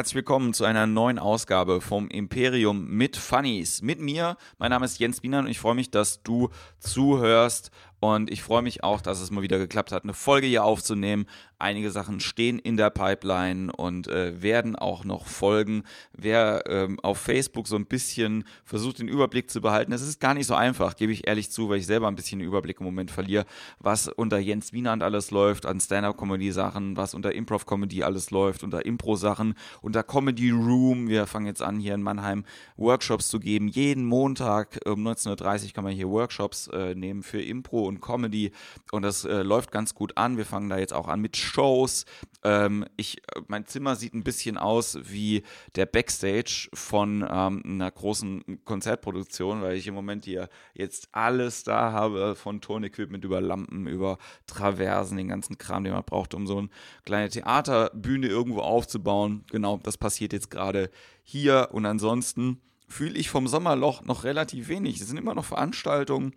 herzlich willkommen zu einer neuen Ausgabe vom Imperium mit Funnies. Mit mir, mein Name ist Jens Wiener und ich freue mich, dass du zuhörst und ich freue mich auch, dass es mal wieder geklappt hat, eine Folge hier aufzunehmen. Einige Sachen stehen in der Pipeline und äh, werden auch noch folgen. Wer ähm, auf Facebook so ein bisschen versucht, den Überblick zu behalten, es ist gar nicht so einfach, gebe ich ehrlich zu, weil ich selber ein bisschen den Überblick im Moment verliere, was unter Jens Wienand alles läuft, an Stand-Up-Comedy-Sachen, was unter Improv-Comedy alles läuft, unter Impro-Sachen, unter Comedy Room. Wir fangen jetzt an, hier in Mannheim Workshops zu geben. Jeden Montag um 19.30 Uhr kann man hier Workshops äh, nehmen für Impro und Comedy und das äh, läuft ganz gut an. Wir fangen da jetzt auch an mit Shows. Ähm, ich, äh, mein Zimmer sieht ein bisschen aus wie der Backstage von ähm, einer großen Konzertproduktion, weil ich im Moment hier jetzt alles da habe, von Tonequipment über Lampen, über Traversen, den ganzen Kram, den man braucht, um so eine kleine Theaterbühne irgendwo aufzubauen. Genau, das passiert jetzt gerade hier und ansonsten fühle ich vom Sommerloch noch relativ wenig. Es sind immer noch Veranstaltungen,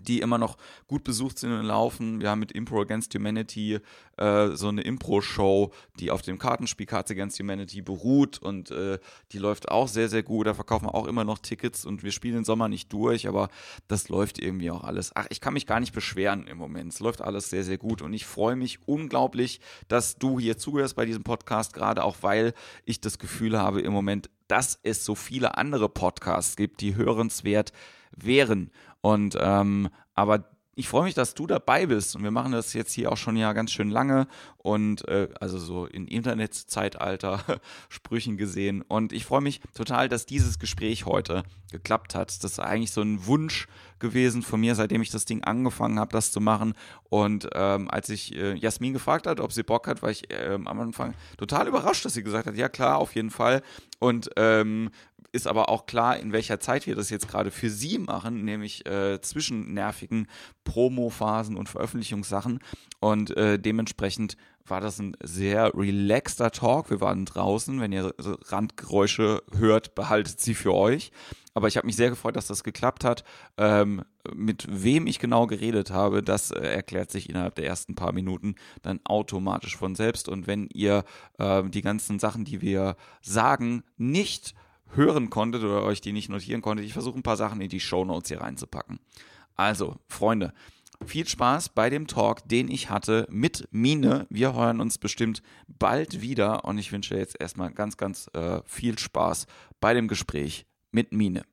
die immer noch gut besucht sind und laufen. Wir haben mit Impro Against Humanity äh, so eine Impro-Show, die auf dem Kartenspiel Cards Against Humanity beruht und äh, die läuft auch sehr, sehr gut. Da verkaufen wir auch immer noch Tickets und wir spielen den Sommer nicht durch, aber das läuft irgendwie auch alles. Ach, ich kann mich gar nicht beschweren im Moment. Es läuft alles sehr, sehr gut und ich freue mich unglaublich, dass du hier zugehörst bei diesem Podcast, gerade auch weil ich das Gefühl habe im Moment, dass es so viele andere Podcasts gibt, die hörenswert wären. Und ähm, aber ich freue mich, dass du dabei bist. Und wir machen das jetzt hier auch schon ja ganz schön lange. Und äh, also so in Internetzeitalter Sprüchen gesehen. Und ich freue mich total, dass dieses Gespräch heute geklappt hat. Das ist eigentlich so ein Wunsch gewesen von mir, seitdem ich das Ding angefangen habe, das zu machen. Und ähm, als ich äh, Jasmin gefragt hat, ob sie Bock hat, war ich äh, am Anfang total überrascht, dass sie gesagt hat, ja klar, auf jeden Fall. Und ähm, ist aber auch klar, in welcher Zeit wir das jetzt gerade für sie machen, nämlich äh, zwischen nervigen Promo-Phasen und Veröffentlichungssachen. Und äh, dementsprechend war das ein sehr relaxter Talk. Wir waren draußen. Wenn ihr Randgeräusche hört, behaltet sie für euch. Aber ich habe mich sehr gefreut, dass das geklappt hat. Ähm, mit wem ich genau geredet habe, das äh, erklärt sich innerhalb der ersten paar Minuten dann automatisch von selbst. Und wenn ihr äh, die ganzen Sachen, die wir sagen, nicht hören konntet oder euch die nicht notieren konntet, ich versuche ein paar Sachen in die Show Notes hier reinzupacken. Also, Freunde, viel Spaß bei dem Talk, den ich hatte mit Mine. Wir hören uns bestimmt bald wieder und ich wünsche jetzt erstmal ganz, ganz äh, viel Spaß bei dem Gespräch mit Mine.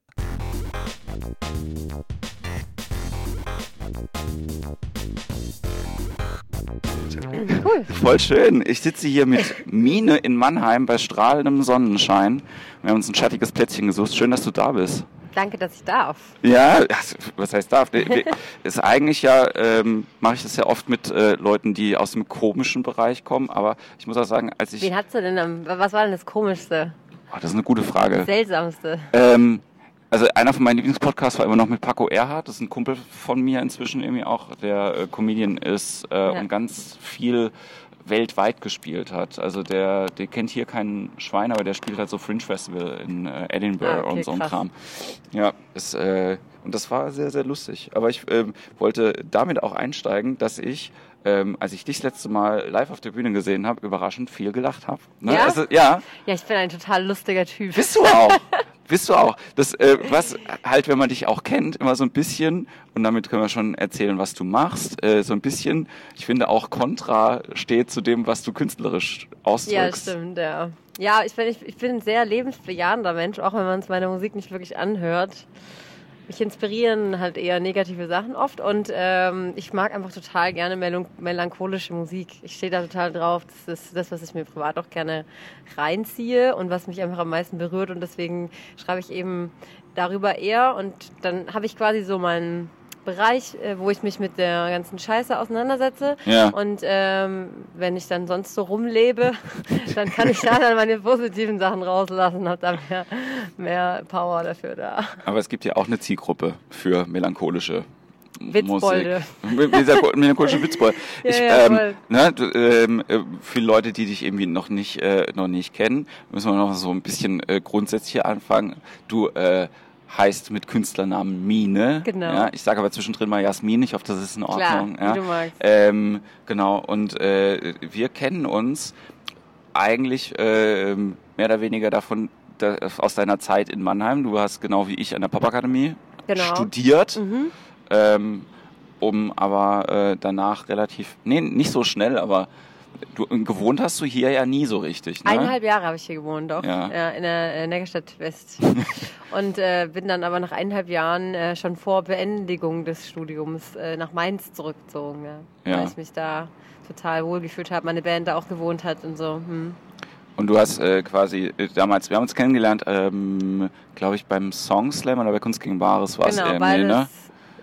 Cool. Voll schön. Ich sitze hier mit Mine in Mannheim bei strahlendem Sonnenschein. Wir haben uns ein schattiges Plätzchen gesucht. Schön, dass du da bist. Danke, dass ich darf. Ja, was heißt darf? ist eigentlich ja, ähm, mache ich das ja oft mit äh, Leuten, die aus dem komischen Bereich kommen, aber ich muss auch sagen, als ich. Wen hast du denn, was war denn das Komischste? Oh, das ist eine gute Frage. Das Seltsamste. Ähm, also einer von meinen Lieblingspodcasts war immer noch mit Paco Erhardt, das ist ein Kumpel von mir inzwischen irgendwie auch, der äh, Comedian ist äh, ja. und ganz viel weltweit gespielt hat. Also der, der kennt hier keinen Schwein, aber der spielt halt so Fringe Festival in äh, Edinburgh ah, okay, und so ein Kram. Ja, ist, äh, und das war sehr, sehr lustig. Aber ich äh, wollte damit auch einsteigen, dass ich ähm, als ich dich das letzte Mal live auf der Bühne gesehen habe, überraschend viel gelacht habe. Ne? Ja? Also, ja? Ja, ich bin ein total lustiger Typ. Bist du auch? Bist du auch. Das, äh, was halt, wenn man dich auch kennt, immer so ein bisschen, und damit können wir schon erzählen, was du machst, äh, so ein bisschen, ich finde auch Kontra steht zu dem, was du künstlerisch ausdrückst. Ja, stimmt, ja. Ja, ich bin, ich, ich bin ein sehr lebensbejahender Mensch, auch wenn man es meine Musik nicht wirklich anhört mich inspirieren halt eher negative Sachen oft und ähm, ich mag einfach total gerne mel melancholische Musik. Ich stehe da total drauf. Das ist das, was ich mir privat auch gerne reinziehe und was mich einfach am meisten berührt und deswegen schreibe ich eben darüber eher und dann habe ich quasi so meinen Bereich, äh, wo ich mich mit der ganzen Scheiße auseinandersetze. Ja. Und ähm, wenn ich dann sonst so rumlebe, dann kann ich da dann meine positiven Sachen rauslassen, habe da mehr, mehr Power dafür da. Aber es gibt ja auch eine Zielgruppe für melancholische Witzbolde. Melancholische Witzbolde. Ich, ja, ähm, ne, du, ähm, äh, für Leute, die dich irgendwie noch nicht, äh, noch nicht kennen, müssen wir noch so ein bisschen äh, grundsätzlich anfangen. Du äh, heißt mit Künstlernamen Mine. Genau. Ja, ich sage aber zwischendrin mal Jasmin, ich hoffe, das ist in Ordnung. Klar, ja. wie du magst. Ähm, genau, und äh, wir kennen uns eigentlich äh, mehr oder weniger davon da, aus deiner Zeit in Mannheim. Du hast genau wie ich an der Popakademie Genau. studiert, Mhm. ähm, um aber äh, danach relativ, nee, nicht so schnell, aber du gewohnt hast du hier ja nie so richtig. Ne? Eineinhalb Jahre habe ich hier gewohnt, doch. Ja. in der äh, Neckarstadt West. und äh, bin dann aber nach eineinhalb Jahren äh, schon vor Beendigung des Studiums äh, nach Mainz zurückgezogen. Ja. Ja. Weil ich mich da total wohlgefühlt habe, meine Band da auch gewohnt hat und so. Hm. Und du hast äh, quasi äh, damals, wir haben uns kennengelernt, ähm, glaube ich, beim Song Slam oder bei Kunst gegen Bares war es Genau, irgendwie, ne?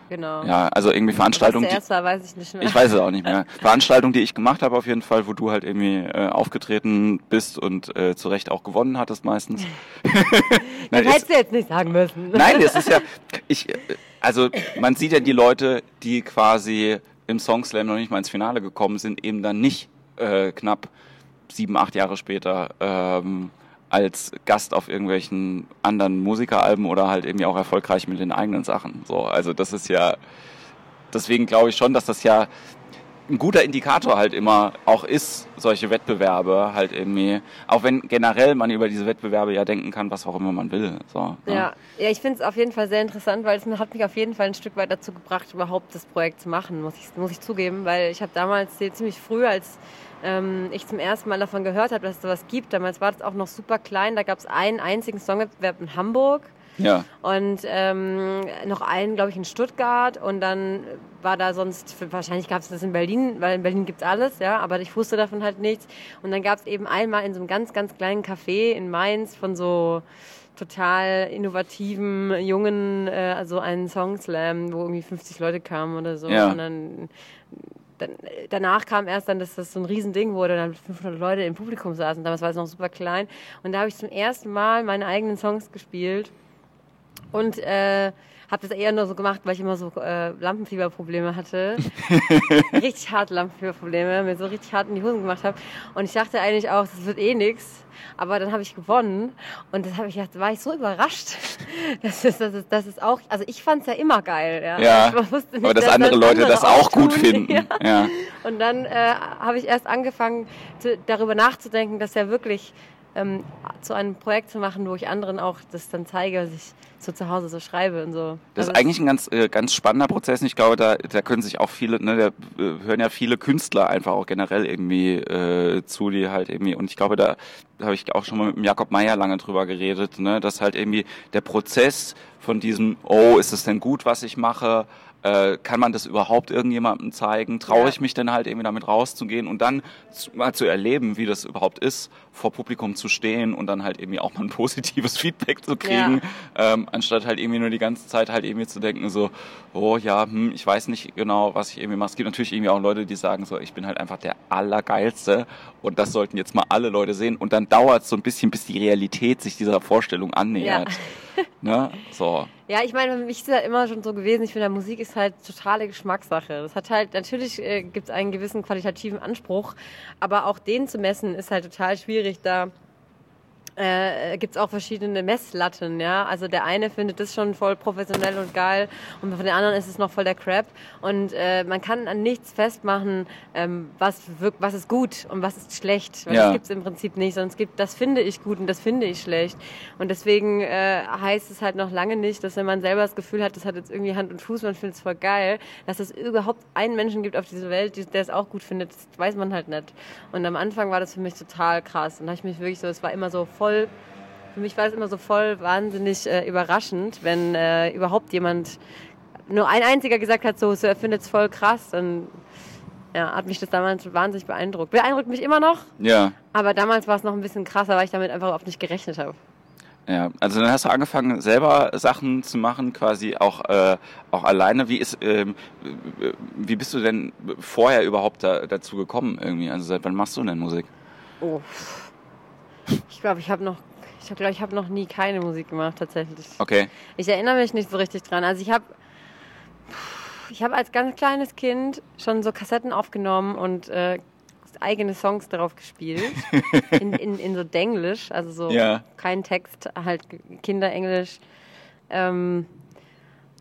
Genau. Ja, also irgendwie Veranstaltungen, die, zuerst war, weiß ich nicht mehr. ich weiß es auch nicht mehr. Veranstaltungen, die ich gemacht habe auf jeden Fall, wo du halt irgendwie äh, aufgetreten bist und äh, zu Recht auch gewonnen hattest meistens. das Nein, es- hättest du jetzt nicht sagen müssen. Nein, es ist ja, ich, also man sieht ja die Leute, die quasi im Song Slam noch nicht mal ins Finale gekommen sind, eben dann nicht äh, knapp sieben, acht Jahre später ähm, als Gast auf irgendwelchen anderen Musikeralben oder halt irgendwie auch erfolgreich mit den eigenen Sachen. So, also das ist ja, deswegen glaube ich schon, dass das ja ein guter Indikator halt immer auch ist, solche Wettbewerbe halt irgendwie, auch wenn generell man über diese Wettbewerbe ja denken kann, was auch immer man will. So, ne? Ja, ja ich finde es auf jeden Fall sehr interessant, weil es hat mich auf jeden Fall ein Stück weit dazu gebracht, überhaupt das Projekt zu machen, muss ich, muss ich zugeben, weil ich habe damals ziemlich früh, als ähm, ich zum ersten Mal davon gehört habe, dass es sowas gibt, damals war das auch noch super klein, da gab es einen einzigen Songwettbewerb in Hamburg ja. und ähm, noch einen, glaube ich, in Stuttgart und dann war da sonst, wahrscheinlich gab es das in Berlin, weil in Berlin gibt's alles, ja, aber ich wusste davon halt nichts. Und dann gab es eben einmal in so einem ganz, ganz kleinen Café in Mainz von so total innovativen, jungen, äh, also einen Songslam, wo irgendwie 50 Leute kamen oder so. Ja. Und dann, dann, danach kam erst dann, dass das so ein Riesending wurde dann 500 Leute im Publikum saßen. Damals war es noch super klein. Und da habe ich zum ersten Mal meine eigenen Songs gespielt und äh, habe das eher nur so gemacht, weil ich immer so äh, Lampenfieberprobleme hatte. richtig hart Lampenfieberprobleme, mir so richtig hart in die Hosen gemacht habe. Und ich dachte eigentlich auch, das wird eh nix. Aber dann habe ich gewonnen und das habe ich gedacht, war ich so überrascht. Das ist, das ist, das ist auch, also ich fand es ja immer geil. Ja, Ja, Ich wusste nicht, aber dass dass andere Leute das auch gut tun. finden. Ja. Ja. Und dann äh, habe ich erst angefangen, zu, darüber nachzudenken, dass ja wirklich ähm, zu einem Projekt zu machen, wo ich anderen auch das dann zeige, was ich so zu Hause so schreibe und so. Das ist Also eigentlich ein ganz, äh, ganz spannender Prozess. Und Ich glaube, da, da können sich auch viele, ne, da äh, hören ja viele Künstler einfach auch generell irgendwie äh, zu, die halt irgendwie, und ich glaube, da habe ich auch schon mal mit dem Jakob Meyer lange drüber geredet, ne, dass halt irgendwie der Prozess von diesem, oh, ist es denn gut, was ich mache? Äh, kann man das überhaupt irgendjemandem zeigen? Traue Ja. ich mich denn halt irgendwie damit rauszugehen und dann zu, mal zu erleben, wie das überhaupt ist, vor Publikum zu stehen und dann halt irgendwie auch mal ein positives Feedback zu kriegen, ähm, anstatt halt irgendwie nur die ganze Zeit halt irgendwie zu denken so, oh ja, hm, ich weiß nicht genau, was ich irgendwie mache. Es gibt natürlich irgendwie auch Leute, die sagen so, ich bin halt einfach der Allergeilste und das sollten jetzt mal alle Leute sehen und dann dauert es so ein bisschen, bis die Realität sich dieser Vorstellung annähert. Ne? So. Ja, ich meine, für mich ist es halt immer schon so gewesen, ich finde, Musik ist halt totale Geschmackssache. Das hat halt, natürlich äh, gibt es einen gewissen qualitativen Anspruch, aber auch den zu messen ist halt total schwierig, da äh, gibt es auch verschiedene Messlatten, ja. Also der eine findet das schon voll professionell und geil und von den anderen ist es noch voll der Crap. Und äh, man kann an nichts festmachen, ähm, was, was ist gut und was ist schlecht. Weil Ja. das gibt es im Prinzip nicht, sondern es gibt, das finde ich gut und das finde ich schlecht. Und deswegen äh, heißt es halt noch lange nicht, dass wenn man selber das Gefühl hat, das hat jetzt irgendwie Hand und Fuß, man findet es voll geil, dass es überhaupt einen Menschen gibt auf dieser Welt, der es auch gut findet, das weiß man halt nicht. Und am Anfang war das für mich total krass. Und da habe ich mich wirklich so, es war immer so voll, für mich war es immer so voll wahnsinnig äh, überraschend, wenn äh, überhaupt jemand, nur ein einziger gesagt hat, so, so er findet es voll krass, dann ja, hat mich das damals wahnsinnig beeindruckt. Beeindruckt mich immer noch, Ja. aber damals war es noch ein bisschen krasser, weil ich damit einfach überhaupt nicht gerechnet habe. Ja, also dann hast du angefangen, selber Sachen zu machen, quasi auch, äh, auch alleine. Wie ist, ähm, äh, wie bist du denn vorher überhaupt da, dazu gekommen irgendwie? Also seit wann machst du denn Musik? Oh. Ich glaube, ich habe noch, ich glaube, ich habe noch nie keine Musik gemacht tatsächlich. Okay. Ich erinnere mich nicht so richtig dran. Also ich habe, ich habe als ganz kleines Kind schon so Kassetten aufgenommen und äh, eigene Songs darauf gespielt. In, in, in so Denglisch, also so Ja. kein Text, halt Kinderenglisch. Ähm,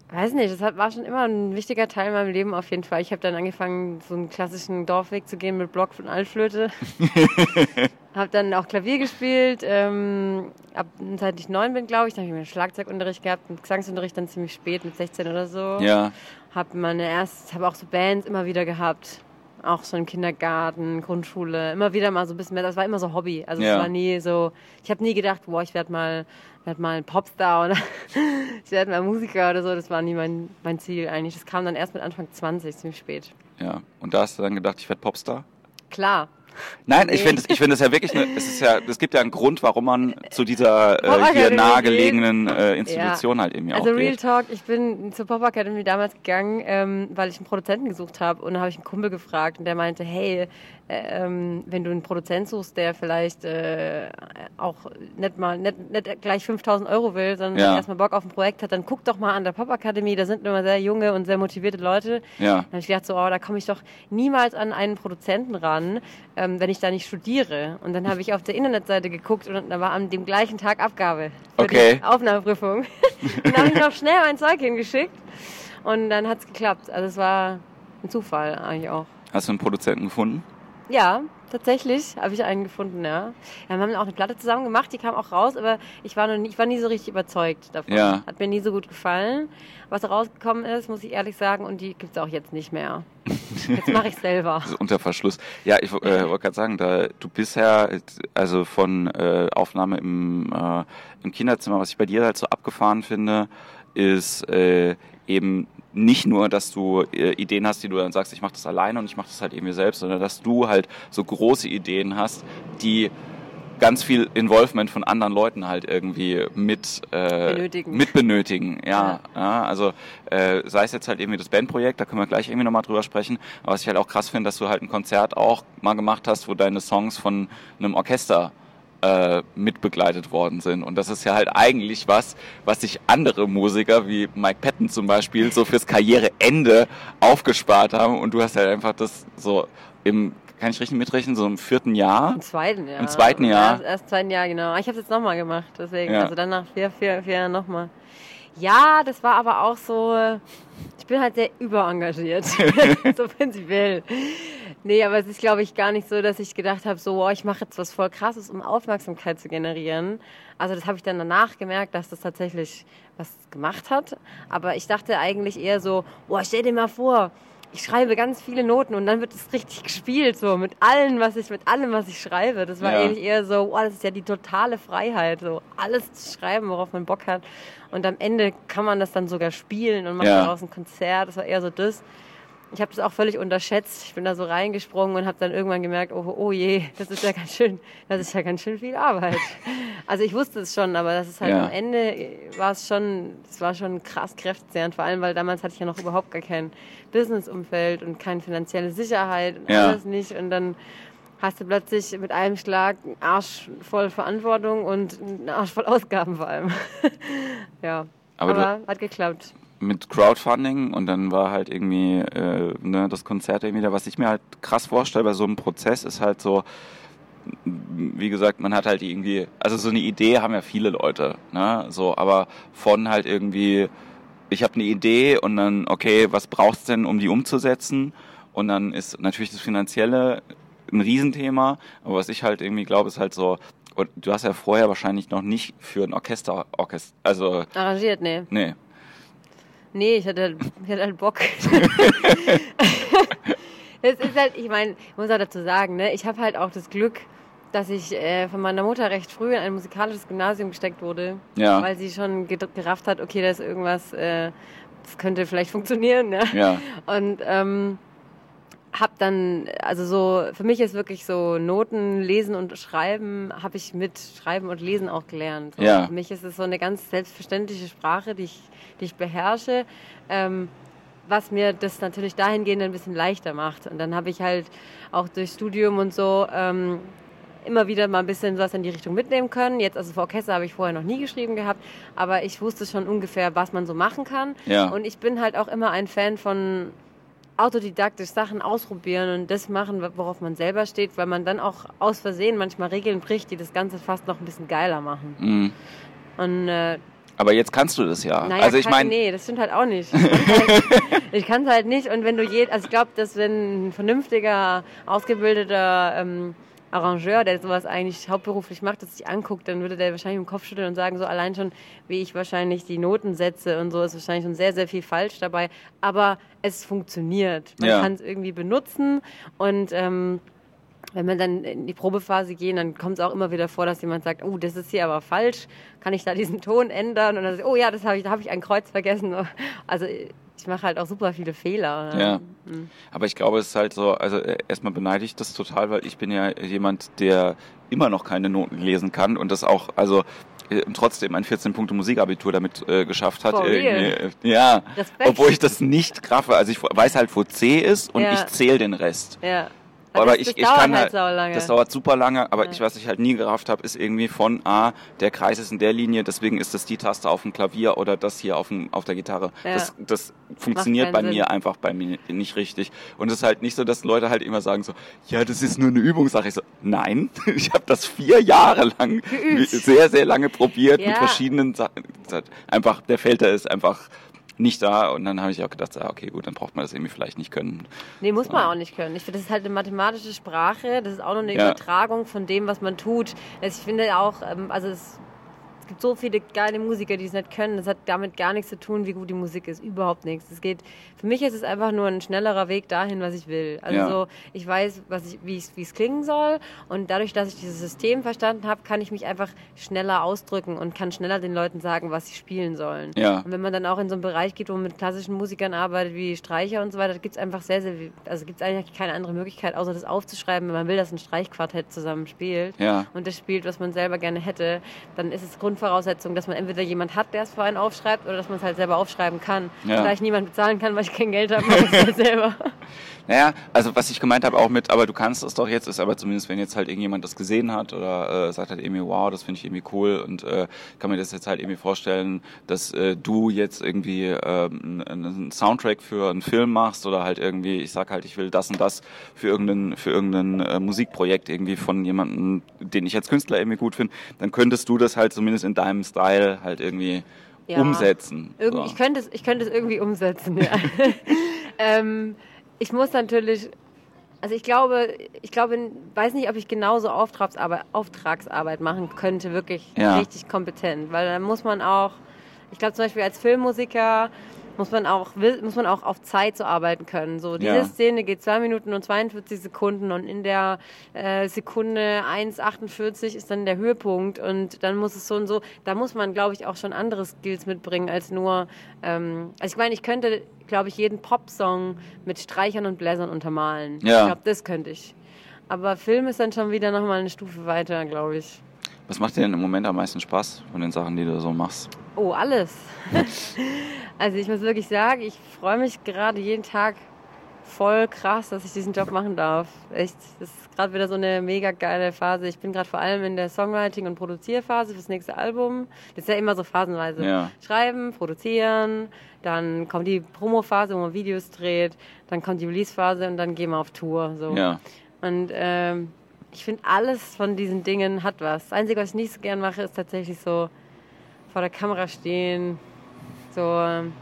Weiß nicht, das hat- war schon immer ein wichtiger Teil in meinem Leben auf jeden Fall. Ich habe dann angefangen, so einen klassischen Dorfweg zu gehen mit Block und Altflöte. habe dann auch Klavier gespielt. Ähm, ab, seit ich neun bin, glaube ich, dann habe ich meinen Schlagzeugunterricht gehabt und Gesangsunterricht dann ziemlich spät, mit 16 oder so. Ja, Habe meine erst, habe auch so Bands immer wieder gehabt. Auch schon im Kindergarten, Grundschule, immer wieder mal so ein bisschen mehr. Das war immer so Hobby. Also es Ja. war nie so, ich habe nie gedacht, boah, ich werde mal, werd mal ein Popstar oder ich werde mal Musiker oder so. Das war nie mein, mein Ziel eigentlich. Das kam dann erst mit Anfang 20, ziemlich spät. ja. Und da hast du dann gedacht, ich werde Popstar? Klar. Nein, ich Nee. finde es ich find es ja wirklich, eine, es ist ja, es gibt ja einen Grund, warum man zu dieser äh, hier Academy nahegelegenen äh, Institution halt eben ja Also auch Real geht. Talk, ich bin zur Pop Academy damals gegangen, ähm, weil ich einen Produzenten gesucht habe und da habe ich einen Kumpel gefragt und der meinte, hey, äh, ähm, wenn du einen Produzent suchst, der vielleicht äh, auch nicht mal nicht, nicht gleich 5000 Euro will, sondern Ja. erstmal Bock auf ein Projekt hat, dann guck doch mal an der Pop Akademie, da sind immer sehr junge und sehr motivierte Leute. Ja, Da habe ich gedacht, so, oh, da komme ich doch niemals an einen Produzenten ran, ähm, wenn ich da nicht studiere. Und dann habe ich auf der Internetseite geguckt und da war an dem gleichen Tag Abgabe für Okay. die Aufnahmeprüfung. und dann habe ich noch schnell mein Zeug hingeschickt und dann hat es geklappt. Also es war ein Zufall eigentlich auch. hast du einen Produzenten gefunden? Ja, tatsächlich habe ich einen gefunden, ja. ja. Wir haben auch eine Platte zusammen gemacht, die kam auch raus, aber ich war, noch nie, ich war nie so richtig überzeugt davon. Ja. Hat mir nie so gut gefallen. Was da rausgekommen ist, muss ich ehrlich sagen, und die gibt es auch jetzt nicht mehr. Jetzt mache ich selber. Unter Verschluss. Ja, ich äh, wollte gerade sagen, da du bisher also von äh, Aufnahme im, äh, im Kinderzimmer, was ich bei dir halt so abgefahren finde, ist äh, eben nicht nur, dass du äh, Ideen hast, die du dann sagst, ich mache das alleine und ich mache das halt irgendwie selbst, sondern dass du halt so große Ideen hast, die ganz viel Involvement von anderen Leuten halt irgendwie mit äh, Benötigen. mit benötigen. Ja, ja. also äh, sei es jetzt halt irgendwie das Bandprojekt, da können wir gleich irgendwie nochmal drüber sprechen. Aber was ich halt auch krass finde, dass du halt ein Konzert auch mal gemacht hast, wo deine Songs von einem Orchester äh, mitbegleitet worden sind. Und das ist ja halt eigentlich was, was sich andere Musiker wie Mike Patton zum Beispiel so fürs Karriereende aufgespart haben. Und du hast halt einfach das so im, kann ich richtig mitrechnen, so im vierten Jahr. Im zweiten Jahr. Im zweiten Jahr. Erst, erst zweiten Jahr, genau. Ich habe es jetzt nochmal gemacht, deswegen. Ja. Also dann nach vier, vier, vier Jahren nochmal. Ja, das war aber auch so. Ich bin halt sehr überengagiert. so prinzipiell. Nee, aber es ist, glaube ich, gar nicht so, dass ich gedacht habe, so, oh, ich mache jetzt was voll krasses, um Aufmerksamkeit zu generieren. Also das habe ich dann danach gemerkt, dass das tatsächlich was gemacht hat. Aber ich dachte eigentlich eher so, boah, stell dir mal vor, ich schreibe ganz viele Noten und dann wird es richtig gespielt, so mit allem, was ich, mit allem, was ich schreibe. Das war Ja. eigentlich eher so, wow, das ist ja die totale Freiheit, so alles zu schreiben, worauf man Bock hat. Und am Ende kann man das dann sogar spielen und macht Ja. daraus ein Konzert. Das war eher so das. Ich habe das auch völlig unterschätzt. Ich bin da so reingesprungen und habe dann irgendwann gemerkt, oh, oh je, das ist ja ganz schön, das ist ja ganz schön viel Arbeit. Also ich wusste es schon, aber das ist halt Ja. am Ende war es schon, es war schon krass kräftezehrend, vor allem weil damals hatte ich ja noch überhaupt gar kein Businessumfeld und keine finanzielle Sicherheit und Ja. alles nicht und dann hast du plötzlich mit einem Schlag einen Arsch voll Verantwortung und einen Arsch voll Ausgaben vor allem. ja. Aber Aber, hat geklappt. Mit Crowdfunding und dann war halt irgendwie äh, ne, das Konzert irgendwie da. Was ich mir halt krass vorstelle bei so einem Prozess ist halt so, wie gesagt, man hat halt irgendwie, also so eine Idee haben ja viele Leute, ne, so, aber von halt irgendwie, ich habe eine Idee und dann, okay, was braucht's denn, um die umzusetzen? Und dann ist natürlich das Finanzielle ein Riesenthema, aber was ich halt irgendwie glaube, ist halt so, und du hast ja vorher wahrscheinlich noch nicht für ein Orchester, Orchester, also, Arrangiert, nee. nee, Nee, ich hatte, ich hatte halt Bock. es ist halt, ich meine, ich muss auch dazu sagen, ne, ich habe halt auch das Glück, dass ich äh, von meiner Mutter recht früh in ein musikalisches Gymnasium gesteckt wurde, Ja. weil sie schon ge- gerafft hat, okay, da ist irgendwas, äh, das könnte vielleicht funktionieren. Ne? ja, Und ähm, hab dann, also so, für mich ist wirklich so Noten, Lesen und Schreiben, habe ich mit Schreiben und Lesen auch gelernt. So, Ja. Für mich ist es so eine ganz selbstverständliche Sprache, die ich, die ich beherrsche, ähm, was mir das natürlich dahingehend ein bisschen leichter macht. Und dann habe ich halt auch durch Studium und so ähm, immer wieder mal ein bisschen was in die Richtung mitnehmen können. Jetzt, also für Orchester habe ich vorher noch nie geschrieben gehabt, aber ich wusste schon ungefähr, was man so machen kann. Ja. Und ich bin halt auch immer ein Fan von autodidaktisch Sachen ausprobieren und das machen, worauf man selber steht, weil man dann auch aus Versehen manchmal Regeln bricht, die das Ganze fast noch ein bisschen geiler machen. mm, Und äh, Aber jetzt kannst du das ja. Naja, also ich meine, Nee, das stimmt halt auch nicht. Ich kann es halt, nicht. Und wenn du je, also ich glaube, dass wenn ein vernünftiger, ausgebildeter ähm, Arrangeur, der sowas eigentlich hauptberuflich macht, das sich anguckt, dann würde der wahrscheinlich im Kopf schütteln und sagen, so allein schon, wie ich wahrscheinlich die Noten setze und so, ist wahrscheinlich schon sehr, sehr viel falsch dabei. Aber es funktioniert. Man Ja. kann es irgendwie benutzen und ähm, wenn wir dann in die Probephase gehen, dann kommt es auch immer wieder vor, dass jemand sagt, oh, das ist hier aber falsch, kann ich da diesen Ton ändern? Und dann, oh ja, das habe ich, da habe ich ein Kreuz vergessen. Also ich mache halt auch super viele Fehler. Ja. Aber ich glaube, es ist halt so, also äh, erstmal beneide ich das total, weil ich bin ja jemand, der immer noch keine Noten lesen kann und das auch, also äh, trotzdem ein 14-Punkte-Musikabitur damit äh, geschafft hat. Irgendwie, ja, Respekt. obwohl ich das nicht graffe. Also ich weiß halt, wo C ist und Ja. ich zähle den Rest. Ja. Aber das, ich, das ich dauert kann halt halt, das dauert super lange, aber ich, was ich halt nie gerafft habe, ist irgendwie von A, der Kreis ist in der Linie, deswegen ist das die Taste auf dem Klavier oder das hier auf, dem, auf der Gitarre. Ja. Das, das funktioniert bei Sinn. mir einfach bei mir nicht richtig. Und es ist halt nicht so, dass Leute halt immer sagen so, ja, das ist nur eine Übungssache. Ich so, nein, ich habe das vier Jahre lang, sehr, sehr lange probiert mit Ja. verschiedenen Sachen. Einfach, der Filter ist einfach nicht da und dann habe ich auch gedacht, ah, okay, gut, dann braucht man das irgendwie vielleicht nicht können. Nee, muss man auch nicht können. Ich finde, das ist halt eine mathematische Sprache. Das ist auch nur eine Ja. Übertragung von dem, was man tut. Also ich finde auch, ähm, also es, es gibt so viele geile Musiker, die es nicht können. Das hat damit gar nichts zu tun, wie gut die Musik ist. Überhaupt nichts. Es geht, für mich ist es einfach nur ein schnellerer Weg dahin, was ich will. Also Ja. so, ich weiß, was ich, wie es wie es klingen soll. Und dadurch, dass ich dieses System verstanden habe, kann ich mich einfach schneller ausdrücken und kann schneller den Leuten sagen, was sie spielen sollen. Ja. Und wenn man dann auch in so einen Bereich geht, wo man mit klassischen Musikern arbeitet, wie Streicher und so weiter, gibt es einfach sehr, sehr, also gibt es eigentlich keine andere Möglichkeit, außer das aufzuschreiben, wenn man will, dass ein Streichquartett zusammen spielt Ja. und das spielt, was man selber gerne hätte, dann ist es Grundvoraussetzung, dass man entweder jemand hat, der es für einen aufschreibt, oder dass man es halt selber aufschreiben kann. Ja. Da ich niemand bezahlen kann, weil ich kein Geld habe, mache ich es halt selber. Naja, also was ich gemeint habe auch mit, aber du kannst es doch jetzt, ist aber zumindest, wenn jetzt halt irgendjemand das gesehen hat oder äh, sagt halt irgendwie, wow, das finde ich irgendwie cool und äh, kann mir das jetzt halt irgendwie vorstellen, dass äh, du jetzt irgendwie ähm, einen Soundtrack für einen Film machst oder halt irgendwie, ich sag halt, ich will das und das für irgendein, für irgendein äh, Musikprojekt irgendwie von jemandem, den ich als Künstler irgendwie gut finde, dann könntest du das halt zumindest in deinem Style halt irgendwie Ja. umsetzen. Irgend, so. ich, könnte es, ich könnte es irgendwie umsetzen, ja. ähm, ich muss natürlich, also ich glaube, ich glaube, weiß nicht, ob ich genauso Auftragsarbeit, Auftragsarbeit machen könnte, wirklich Ja. richtig kompetent, weil dann muss man auch, ich glaube zum Beispiel als Filmmusiker muss man auch muss man auch auf Zeit so arbeiten können. So diese Ja. Szene geht 2 Minuten und 42 Sekunden und in der äh, Sekunde 1,48 ist dann der Höhepunkt und dann muss es so und so. Da muss man, glaube ich, auch schon andere Skills mitbringen als nur. Ähm, also ich meine, ich könnte, glaube ich, jeden Popsong mit Streichern und Bläsern untermalen. Ja. Ich glaube, das könnte ich. Aber Film ist dann schon wieder nochmal eine Stufe weiter, glaube ich. Was macht dir denn im Moment am meisten Spaß von den Sachen, die du so machst? Oh, alles. also ich muss wirklich sagen, ich freue mich gerade jeden Tag voll krass, dass ich diesen Job machen darf. Echt, das ist gerade wieder so eine mega geile Phase. Ich bin gerade vor allem in der Songwriting- und Produzierphase fürs nächste Album. Das ist ja immer so phasenweise. Ja. Schreiben, produzieren, dann kommt die Promo-Phase, wo man Videos dreht, dann kommt die Release-Phase und dann gehen wir auf Tour. So. Ja. Und ähm, ich finde, alles von diesen Dingen hat was. Das Einzige, was ich nicht so gern mache, ist tatsächlich so vor der Kamera stehen. So ähm,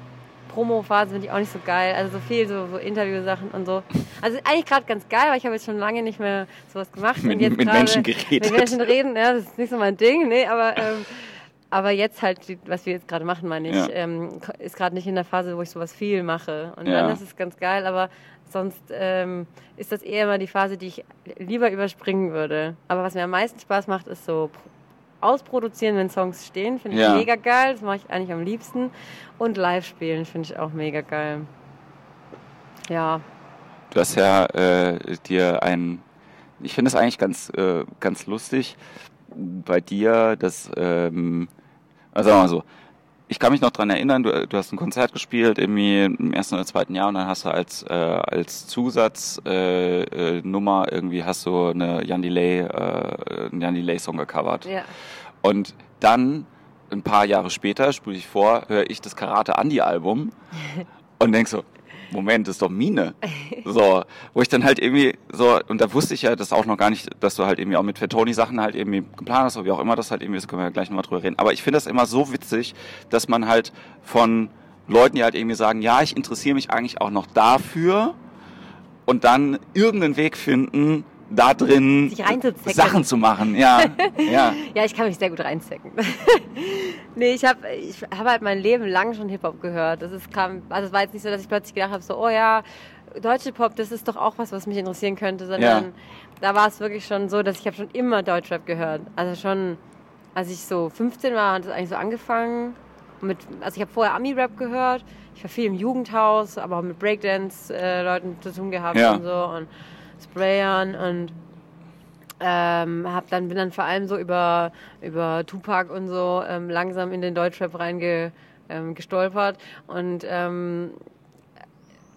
Promo-Phase finde ich auch nicht so geil. Also so viel, so, so Interviewsachen und so. Also eigentlich gerade ganz geil, weil ich habe jetzt schon lange nicht mehr sowas gemacht. Mit- und jetzt mit Menschen geredet. Mit Menschen reden, ja, das ist nicht so mein Ding. Nee, aber, ähm, aber jetzt halt, was wir jetzt gerade machen, meine ich, Ja. ähm, ist gerade nicht in der Phase, wo ich sowas viel mache. Und Ja. dann ist es ganz geil, aber sonst ähm, ist das eher immer die Phase, die ich lieber überspringen würde. Aber was mir am meisten Spaß macht, ist so pro- ausproduzieren, wenn Songs stehen, finde ich Ja. mega geil. Das mache ich eigentlich am liebsten. Und live spielen finde ich auch mega geil. Ja, Du hast ja äh, dir ein, ich finde es eigentlich ganz, äh, ganz lustig bei dir, dass, ähm, also sagen wir mal so, ich kann mich noch dran erinnern, du, du hast ein Konzert gespielt, irgendwie im ersten oder zweiten Jahr und dann hast du als, äh, als Zusatznummer äh, äh, Nummer irgendwie hast du eine Jan Delay, äh, einen Jan Delay Song gecovert. ja. Und dann, ein paar Jahre später, spule ich vor, höre ich das Karate Andi Album und denk so, Moment, das ist doch Mine. So, wo ich dann halt irgendwie so, und da wusste ich ja das auch noch gar nicht, dass du halt irgendwie auch mit Fettoni Sachen halt irgendwie geplant hast, oder wie auch immer das halt irgendwie, das können wir ja gleich nochmal drüber reden. Aber ich finde das immer so witzig, dass man halt von Leuten, die halt irgendwie sagen, ja, ich interessiere mich eigentlich auch noch dafür und dann irgendeinen Weg finden, da drin. Sachen zu machen. Ja, ja. Ja, ich kann mich sehr gut reinstecken. nee, ich habe ich hab halt mein Leben lang schon Hip-Hop gehört. Das ist, kam, also es war jetzt nicht so, dass ich plötzlich gedacht habe, so, oh ja, deutsche Pop, das ist doch auch was, was mich interessieren könnte, sondern Ja. da war es wirklich schon so, dass ich habe schon immer Deutschrap gehört. Also schon, als ich so 15 war, hat es eigentlich so angefangen. Mit, also ich habe vorher Ami-Rap gehört. Ich war viel im Jugendhaus, aber auch mit Breakdance-Leuten zu tun gehabt Ja. und so und Sprayern und ähm, hab dann bin dann vor allem so über über Tupac und so ähm, langsam in den Deutschrap reinge ähm, gestolpert und ähm,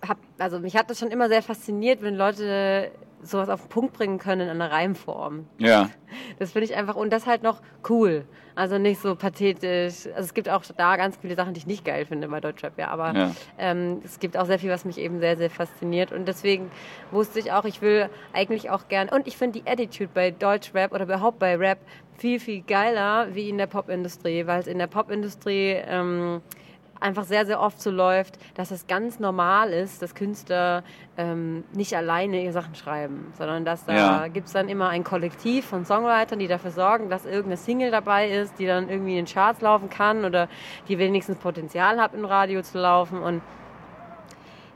hab, also mich hat das schon immer sehr fasziniert, wenn Leute sowas auf den Punkt bringen können in einer Reimform. Ja, Das finde ich einfach und das halt noch cool. Also nicht so pathetisch. Also es gibt auch da ganz viele Sachen, die ich nicht geil finde bei Deutschrap, ja. Aber Ja. ähm, es gibt auch sehr viel, was mich eben sehr, sehr fasziniert. Und deswegen wusste ich auch, ich will eigentlich auch gern. Und ich finde die Attitude bei Deutschrap oder überhaupt bei Rap viel, viel geiler wie in der Popindustrie, weil es in der Popindustrie ähm, einfach sehr, sehr oft so läuft, dass es ganz normal ist, dass Künstler ähm, nicht alleine ihre Sachen schreiben, sondern dass da Ja. gibt es dann immer ein Kollektiv von Songwritern, die dafür sorgen, dass irgendeine Single dabei ist, die dann irgendwie in den Charts laufen kann oder die wenigstens Potenzial hat, im Radio zu laufen. Und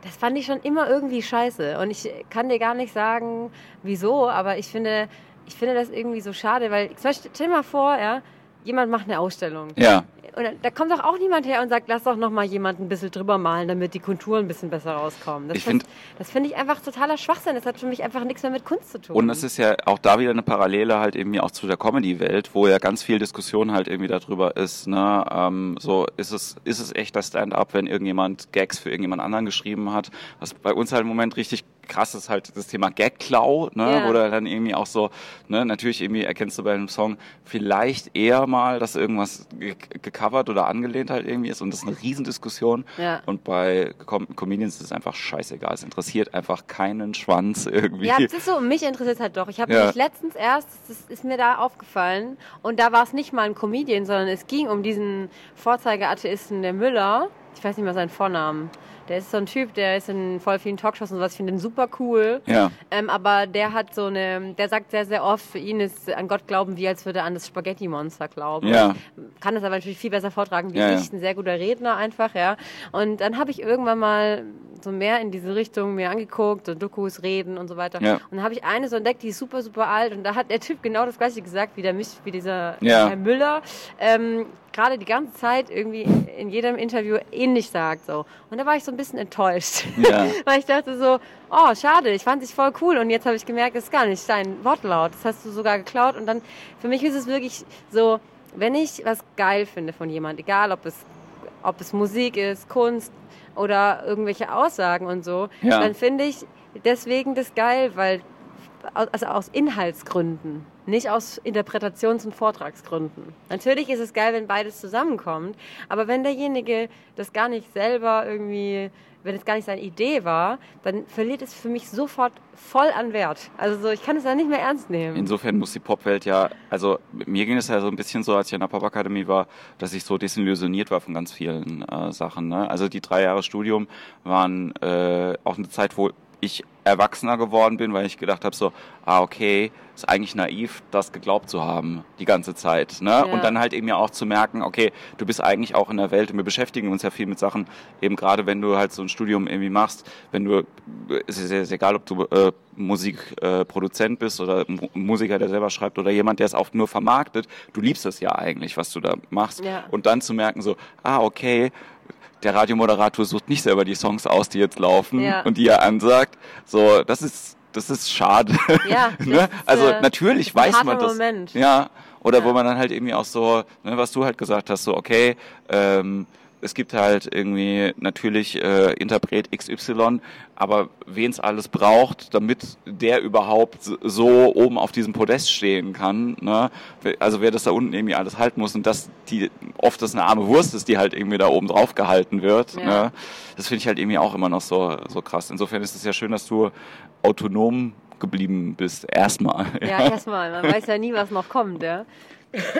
das fand ich schon immer irgendwie scheiße. Und ich kann dir gar nicht sagen, wieso, aber ich finde, ich finde das irgendwie so schade, weil, zum Beispiel, stell dir mal vor, ja, jemand macht eine Ausstellung. ja. Und da- kommt doch auch niemand her und sagt, lass doch noch mal jemanden ein bisschen drüber malen, damit die Konturen ein bisschen besser rauskommen. Das, Ich find- das, das finde ich einfach totaler Schwachsinn. Das hat für mich einfach nichts mehr mit Kunst zu tun. Und es ist ja auch da wieder eine Parallele halt irgendwie auch zu der Comedy-Welt, wo ja ganz viel Diskussion halt irgendwie darüber ist, ne, ähm, so ist es, ist es echt das Stand-up, wenn irgendjemand Gags für irgendjemand anderen geschrieben hat, was bei uns halt im Moment richtig krass ist halt das Thema Gag-Klau, ne, Ja. wo da dann irgendwie auch so, ne, natürlich irgendwie erkennst du bei einem Song vielleicht eher mal, dass irgendwas ge- gecovert oder angelehnt halt irgendwie ist und das ist eine Riesendiskussion Ja. und bei Com Comedians ist es einfach scheißegal, es interessiert einfach keinen Schwanz irgendwie. Ja, das ist so, mich interessiert halt doch. Ich habe Ja. nämlich letztens erst, das ist mir da aufgefallen, und da war es nicht mal ein Comedian, sondern es ging um diesen Vorzeigeatheisten, der Müller. Ich weiß nicht mehr seinen Vornamen. Der ist so ein Typ, der ist in voll vielen Talkshows und sowas. Ich finde den super cool. Ja. Ähm, aber der hat so eine, der sagt sehr, sehr oft, für ihn ist an Gott glauben wie, als würde er an das Spaghetti-Monster glauben. Ja. Kann das aber natürlich viel besser vortragen wie Ja, ja. ich. Ein sehr guter Redner einfach, ja. Und dann habe ich irgendwann mal so mehr in diese Richtung mir angeguckt, so Dokus, Reden und so weiter. Ja. Und dann habe ich eine so entdeckt, die ist super, super alt. Und da hat der Typ genau das Gleiche gesagt wie der Mich, wie dieser Ja. Herr Müller. Ähm, gerade die ganze Zeit irgendwie in jedem Interview ähnlich sagt so. Und da war ich so ein bisschen enttäuscht. Ja. Weil ich dachte so, oh, schade, ich fand dich voll cool. Und jetzt habe ich gemerkt, das ist gar nicht dein Wortlaut. Das hast du sogar geklaut. Und dann, für mich ist es wirklich so, wenn ich was geil finde von jemand, egal ob es, ob es Musik ist, Kunst oder irgendwelche Aussagen und so, Ja. dann finde ich deswegen das geil, weil, also aus Inhaltsgründen, nicht aus Interpretations- und Vortragsgründen. Natürlich ist es geil, wenn beides zusammenkommt, aber wenn derjenige das gar nicht selber irgendwie, wenn es gar nicht seine Idee war, dann verliert es für mich sofort voll an Wert. Also so, ich kann es dann nicht mehr ernst nehmen. Insofern muss die Popwelt ja, also mir ging es ja so ein bisschen so, als ich in der Popakademie war, dass ich so desillusioniert war von ganz vielen äh, Sachen. Ne? Also die drei Jahre Studium waren äh, auch eine Zeit, wo ich erwachsener geworden bin, weil ich gedacht habe so, ah okay, ist eigentlich naiv, das geglaubt zu haben die ganze Zeit. Ne? Ja. Und dann halt eben ja auch zu merken, okay, du bist eigentlich auch in der Welt und wir beschäftigen uns ja viel mit Sachen, eben gerade wenn du halt so ein Studium irgendwie machst, wenn du, es ist ja egal, ob du äh, Musikproduzent äh, bist oder Mu- Musiker, der selber schreibt oder jemand, der es auch nur vermarktet, du liebst es ja eigentlich, was du da machst. Ja. Und dann zu merken so, ah okay, der Radiomoderator sucht nicht selber die Songs aus, die jetzt laufen Ja. und die er ansagt. So, das ist, das ist schade. Ja, ne? Also äh, natürlich weiß man das. Moment. Ja. Oder Ja. wo man dann halt irgendwie auch so, ne, was du halt gesagt hast, so okay, ähm, es gibt halt irgendwie natürlich äh, Interpret XY, aber wen es alles braucht, damit der überhaupt so oben auf diesem Podest stehen kann, ne? also wer das da unten irgendwie alles halten muss und dass die oft das eine arme Wurst ist, die halt irgendwie da oben drauf gehalten wird, ja. ne? das finde ich halt irgendwie auch immer noch so, so krass. Insofern ist es ja schön, dass du autonom geblieben bist, erstmal. Ja, ja erstmal, man weiß ja nie, was noch kommt, ja.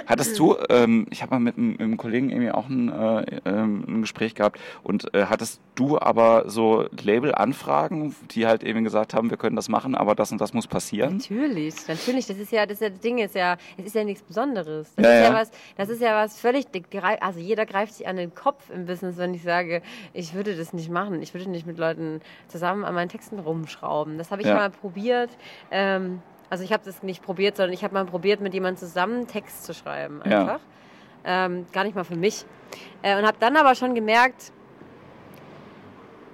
Hattest du, ähm, ich habe mal mit, mit, einem Kollegen irgendwie auch ein, äh, ähm, ein Gespräch gehabt und äh, hattest du aber so Label-Anfragen, die halt eben gesagt haben, wir können das machen, aber das und das muss passieren? Natürlich, natürlich. Das ist ja, das, ist ja, das Ding ist ja, es ist ja nichts Besonderes. Das ja, ist ja, ja, was, das ist ja was völlig, also jeder greift sich an den Kopf im Business, wenn ich sage, ich würde das nicht machen. Ich würde nicht mit Leuten zusammen an meinen Texten rumschrauben. Das habe ich mal probiert. Ähm, also ich habe das nicht probiert, sondern ich habe mal probiert, mit jemandem zusammen Text zu schreiben. Einfach. Ja. Ähm, gar nicht mal für mich. Äh, und habe dann aber schon gemerkt,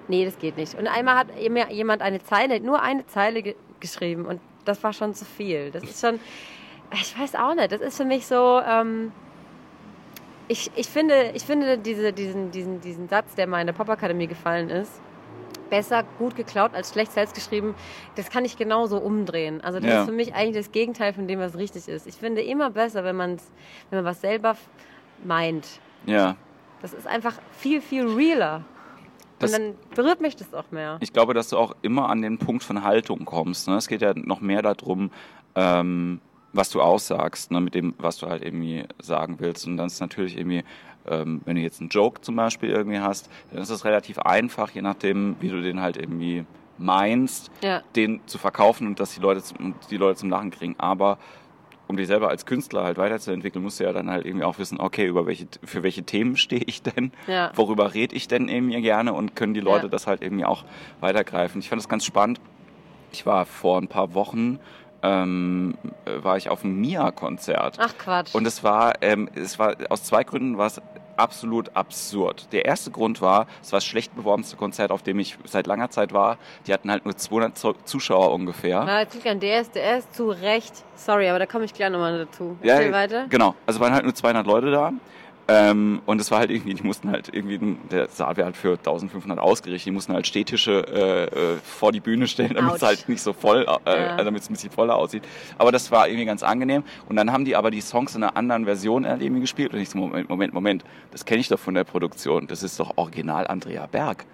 nee, das geht nicht. Und einmal hat mir jemand eine Zeile, nur eine Zeile ge geschrieben und das war schon zu viel. Das ist schon, ich weiß auch nicht, das ist für mich so, ähm, ich, ich finde, ich finde diese, diesen, diesen, diesen Satz, der mal in der Popakademie gefallen ist, besser gut geklaut als schlecht selbst geschrieben, das kann ich genauso umdrehen. Also das ja. ist für mich eigentlich das Gegenteil von dem, was richtig ist. Ich finde immer besser, wenn, man's, wenn man was selber meint. Ja. Das ist einfach viel, viel realer. Das, und dann berührt mich das auch mehr. Ich glaube, dass du auch immer an den Punkt von Haltung kommst. Ne? Es geht ja noch mehr darum, ähm, was du aussagst, ne? mit dem, was du halt irgendwie sagen willst. Und dann ist natürlich irgendwie ähm, wenn du jetzt einen Joke zum Beispiel irgendwie hast, dann ist es relativ einfach, je nachdem, wie du den halt irgendwie meinst, ja. den zu verkaufen und dass die Leute, die Leute zum Lachen kriegen. Aber um dich selber als Künstler halt weiterzuentwickeln, musst du ja dann halt irgendwie auch wissen, okay, über welche, für welche Themen stehe ich denn? Ja. Worüber rede ich denn irgendwie gerne? Und können die Leute ja. das halt irgendwie auch weitergreifen? Ich fand das ganz spannend. Ich war vor ein paar Wochen ähm, war ich auf einem Mia-Konzert. Ach Quatsch. Und es war, ähm, es war aus zwei Gründen war es absolut absurd. Der erste Grund war, es war das schlecht beworbenste Konzert, auf dem ich seit langer Zeit war. Die hatten halt nur 200 Zuschauer ungefähr. Na, der ist, der ist zu Recht. Sorry, aber da komme ich gleich nochmal dazu. Ja, weiter. Genau. Also waren halt nur 200 Leute da. Ähm, und es war halt irgendwie, die mussten halt irgendwie, der Saal wäre halt für 1500 ausgerichtet, die mussten halt Städtische äh, äh, vor die Bühne stellen, damit es halt nicht so voll, äh, ja. damit es ein bisschen voller aussieht. Aber das war irgendwie ganz angenehm. Und dann haben die aber die Songs in einer anderen Version irgendwie gespielt. Und ich so, Moment, Moment, Moment, das kenne ich doch von der Produktion. Das ist doch original Andrea Berg.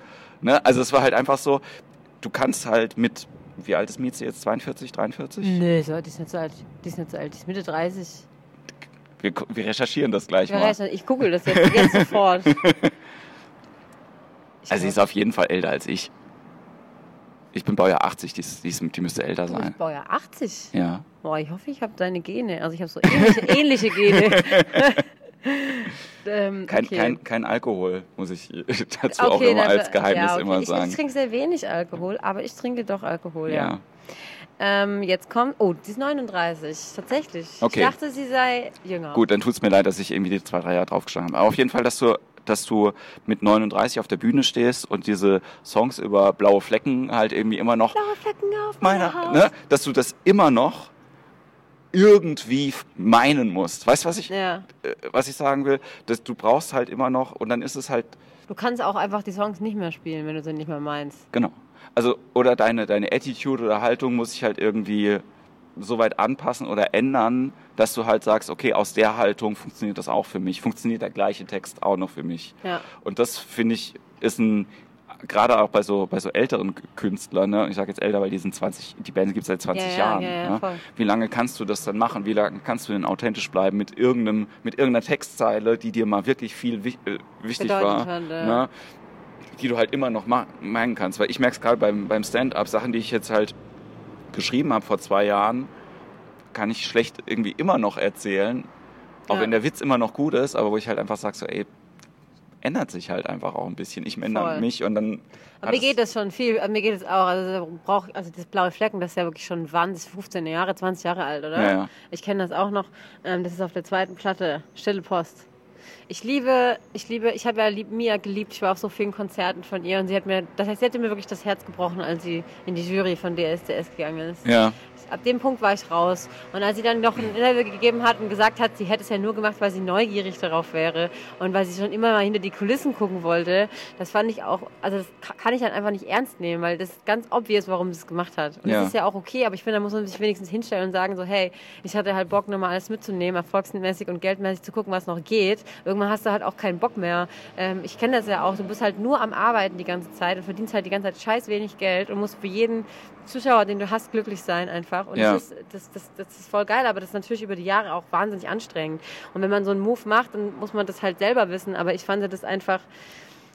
Ne? Also es war halt einfach so, du kannst halt mit, wie alt ist Mieze jetzt? 42, 43? Nee, so, die ist nicht so alt. Die ist nicht so alt, die ist Mitte 30. Wir, wir recherchieren das gleich wir mal. Ich google das jetzt, jetzt sofort. Ich also sie ist auf jeden Fall älter als ich. Ich bin Baujahr 80, die, ist, die, ist, die müsste älter sein. Du bist Baujahr 80? Ja. Boah, ich hoffe, ich habe deine Gene. Also ich habe so ähnliche, ähnliche Gene. ähm, kein, okay. kein, kein Alkohol, muss ich dazu okay, auch immer als Geheimnis ja, okay. immer sagen. Ich, ich, trinke sehr wenig Alkohol, aber ich trinke doch Alkohol, ja. ja. Ähm, jetzt kommt, oh, die ist 39, tatsächlich. Okay. Ich dachte, sie sei jünger. Gut, dann tut es mir leid, dass ich irgendwie die zwei, drei Jahre draufgeschlagen habe. Aber auf jeden Fall, dass du, dass du mit 39 auf der Bühne stehst und diese Songs über blaue Flecken halt irgendwie immer noch. Blaue Flecken auf meiner Haut. Ne, dass du das immer noch irgendwie meinen musst. Weißt du, was ich, ja. äh, was ich sagen will? Dass du brauchst halt immer noch und dann ist es halt. Du kannst auch einfach die Songs nicht mehr spielen, wenn du sie nicht mehr meinst. Genau also oder deine, deine Attitude oder Haltung muss sich halt irgendwie so weit anpassen oder ändern, dass du halt sagst, okay, aus der Haltung funktioniert das auch für mich, funktioniert der gleiche Text auch noch für mich. Ja. Und das finde ich ist ein gerade auch bei so bei so älteren Künstlern, ne? ich sage jetzt älter, weil die sind 20, die Band gibt es seit 20 ja, Jahren. Ja, ne? Wie lange kannst du das dann machen? Wie lange kannst du denn authentisch bleiben mit irgendeinem mit irgendeiner Textzeile, die dir mal wirklich viel äh, wichtig Bedeutet war? Hat, ne? Die du halt immer noch meinen kannst. Weil ich merke es gerade beim, beim Stand-up, Sachen, die ich jetzt halt geschrieben habe vor zwei Jahren, kann ich schlecht irgendwie immer noch erzählen. Auch ja. wenn der Witz immer noch gut ist, aber wo ich halt einfach sage, so, ey, ändert sich halt einfach auch ein bisschen. Ich ändere mich und dann. Aber mir geht das schon viel, mir geht es auch. Also, brauch, also das blaue Flecken, das ist ja wirklich schon wahnsinnig 15 Jahre, 20 Jahre alt, oder? Ja, ja. Ich kenne das auch noch. Ähm, das ist auf der zweiten Platte, Stille Post. Ich liebe, ich liebe, ich habe ja lieb, Mia geliebt. Ich war auf so vielen Konzerten von ihr und sie hat mir, das heißt, sie hatte mir wirklich das Herz gebrochen, als sie in die Jury von DSDS gegangen ist. Ja. Ab dem Punkt war ich raus. Und als sie dann noch ein Interview gegeben hat und gesagt hat, sie hätte es ja nur gemacht, weil sie neugierig darauf wäre und weil sie schon immer mal hinter die Kulissen gucken wollte, das fand ich auch, also das kann ich dann einfach nicht ernst nehmen, weil das ist ganz obvious, warum sie es gemacht hat. Und Ja. das ist ja auch okay, aber ich finde, da muss man sich wenigstens hinstellen und sagen so, hey, ich hatte halt Bock, nochmal alles mitzunehmen, erfolgsmäßig und geldmäßig zu gucken, was noch geht. Irgendwann hast du halt auch keinen Bock mehr. Ähm, ich kenne das ja auch, du bist halt nur am Arbeiten die ganze Zeit und verdienst halt die ganze Zeit scheiß wenig Geld und musst für jeden Zuschauer, den du hast, glücklich sein einfach. Und Ja. das, ist, das, das, das ist voll geil, aber das ist natürlich über die Jahre auch wahnsinnig anstrengend. Und wenn man so einen Move macht, dann muss man das halt selber wissen. Aber ich fand das einfach,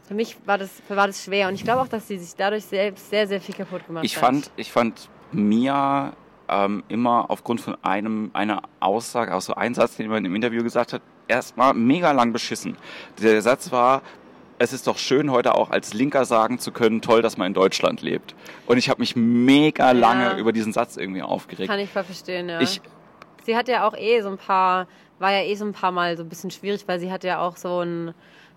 für mich war das, war das schwer. Und ich glaube auch, dass sie sich dadurch selbst sehr, sehr viel kaputt gemacht Ich hat. fand, ich fand Mia ähm, immer aufgrund von einem einer Aussage, auch so ein Satz, den man im Interview gesagt hat, erstmal mega lang beschissen. Der Satz war, es ist doch schön, heute auch als Linker sagen zu können, toll, dass man in Deutschland lebt. Und ich habe mich mega lange über diesen Satz irgendwie aufgeregt. Kann ich voll verstehen, ja. Ich, sie hat ja auch eh so ein paar, war ja eh so ein paar Mal so ein bisschen schwierig, weil sie hat ja auch so ein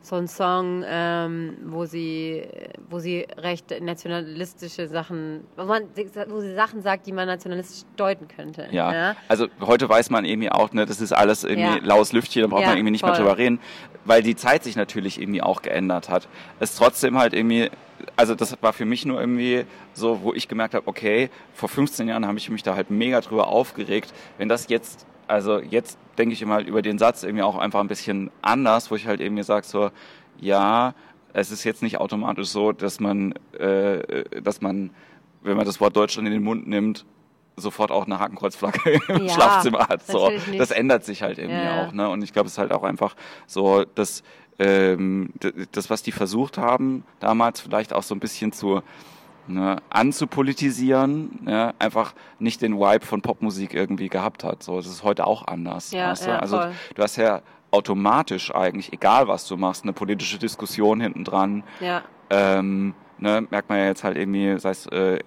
so ein Song, ähm, wo sie, wo sie recht nationalistische Sachen, wo, man, wo sie Sachen sagt, die man nationalistisch deuten könnte. Ja. also heute weiß man irgendwie auch, ne, das ist alles irgendwie Ja. laues Lüftchen, da braucht Ja, man irgendwie nicht mehr voll. drüber reden, weil die Zeit sich natürlich irgendwie auch geändert hat. Es trotzdem halt irgendwie, also das war für mich nur irgendwie so, wo ich gemerkt habe, okay, vor 15 Jahren habe ich mich da halt mega drüber aufgeregt. Wenn das jetzt, also jetzt denke ich immer halt über den Satz irgendwie auch einfach ein bisschen anders, wo ich halt irgendwie sage so, ja, es ist jetzt nicht automatisch so, dass man, äh, dass man, wenn man das Wort Deutschland in den Mund nimmt, sofort auch eine Hakenkreuzflagge im Ja, Schlafzimmer hat. So, das ändert sich halt irgendwie Ja. auch. Ne? Und ich glaube, es ist halt auch einfach so, dass ähm, das, was die versucht haben, damals vielleicht auch so ein bisschen zu ne, anzupolitisieren, ne, einfach nicht den Vibe von Popmusik irgendwie gehabt hat. So, das ist heute auch anders. Ja, weißt du? ja, also voll. du hast ja automatisch eigentlich, egal was du machst, eine politische Diskussion hinten dran. Ja, Ähm, ne, merkt man ja jetzt halt irgendwie, sei es äh,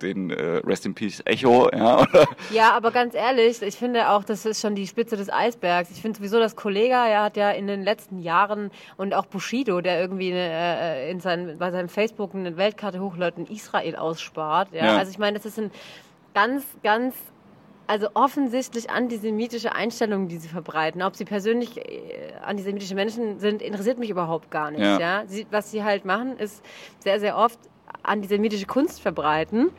den äh, Rest in Peace Echo, ja, oder Ja, aber ganz ehrlich, ich finde auch, das ist schon die Spitze des Eisbergs. Ich finde sowieso, dass Kollega, ja, hat ja in den letzten Jahren und auch Bushido, der irgendwie äh, in seinem, bei seinem Facebook eine Weltkarte hochlädt und Israel ausspart. Ja? Ja. Also ich meine, das sind ganz, ganz also offensichtlich antisemitische Einstellungen, die sie verbreiten. Ob sie persönlich äh, antisemitische Menschen sind, interessiert mich überhaupt gar nicht. Ja. Ja. Sie, was sie halt machen, ist sehr, sehr oft antisemitische Kunst verbreiten.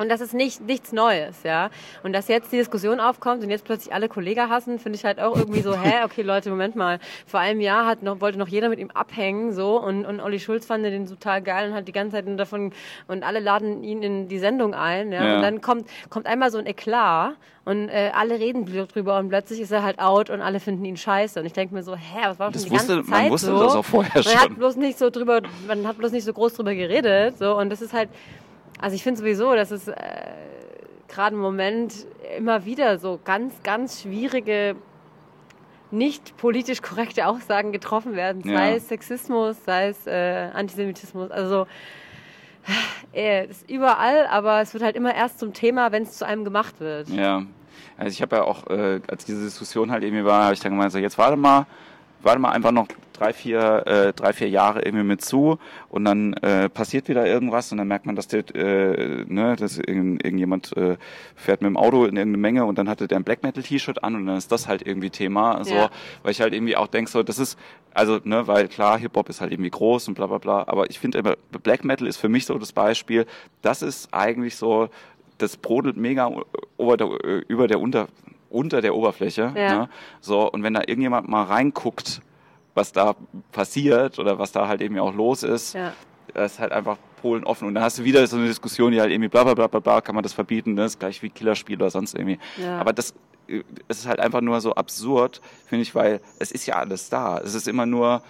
Und das ist nicht, nichts Neues, ja. Und dass jetzt die Diskussion aufkommt und jetzt plötzlich alle Kollegen hassen, finde ich halt auch irgendwie so, hä, okay, Leute, Moment mal. Vor einem Jahr hat noch, wollte noch jeder mit ihm abhängen, so, und, und Olli Schulz fand den total geil und hat die ganze Zeit nur davon, und alle laden ihn in die Sendung ein, ja. Ja. Und dann kommt, kommt einmal so ein Eklat und äh, alle reden drüber und plötzlich ist er halt out und alle finden ihn scheiße. Und ich denke mir so, hä, was war schon Das die wusste- ganze man Zeit wusste so? das auch vorher man hat schon. bloß nicht so drüber, man hat bloß nicht so groß drüber geredet, so, und das ist halt, also ich finde sowieso, dass es äh, gerade im Moment immer wieder so ganz, ganz schwierige, nicht politisch korrekte Aussagen getroffen werden, sei Ja. es Sexismus, sei es äh, Antisemitismus, also äh, ist überall, aber es wird halt immer erst zum Thema, wenn es zu einem gemacht wird. Ja, also ich habe ja auch, äh, als diese Diskussion halt irgendwie war, habe ich dann gemeint, so jetzt warte mal, warte mal einfach noch drei, vier, äh, drei, vier Jahre irgendwie mit zu und dann äh, passiert wieder irgendwas und dann merkt man, dass der, äh, ne, dass irgend, irgendjemand äh, fährt mit dem Auto in irgendeine Menge und dann hatte der ein Black Metal T-Shirt an und dann ist das halt irgendwie Thema, so, Ja. weil ich halt irgendwie auch denke, so, das ist, also, ne, weil klar, Hip-Hop ist halt irgendwie groß und bla bla bla, aber ich finde immer, Black Metal ist für mich so das Beispiel, das ist eigentlich so, das brodelt mega über der, über der unter, unter der Oberfläche. Ja. Ne? So, und wenn da irgendjemand mal reinguckt, was da passiert oder was da halt eben auch los ist, Ja. das ist halt einfach Polen offen. Und dann hast du wieder so eine Diskussion, die halt irgendwie bla bla bla bla, bla kann man das verbieten, ne? das ist gleich wie Killerspiel oder sonst irgendwie. Ja. Aber das äh, es ist halt einfach nur so absurd, finde ich, weil es ist ja alles da. Es ist immer nur,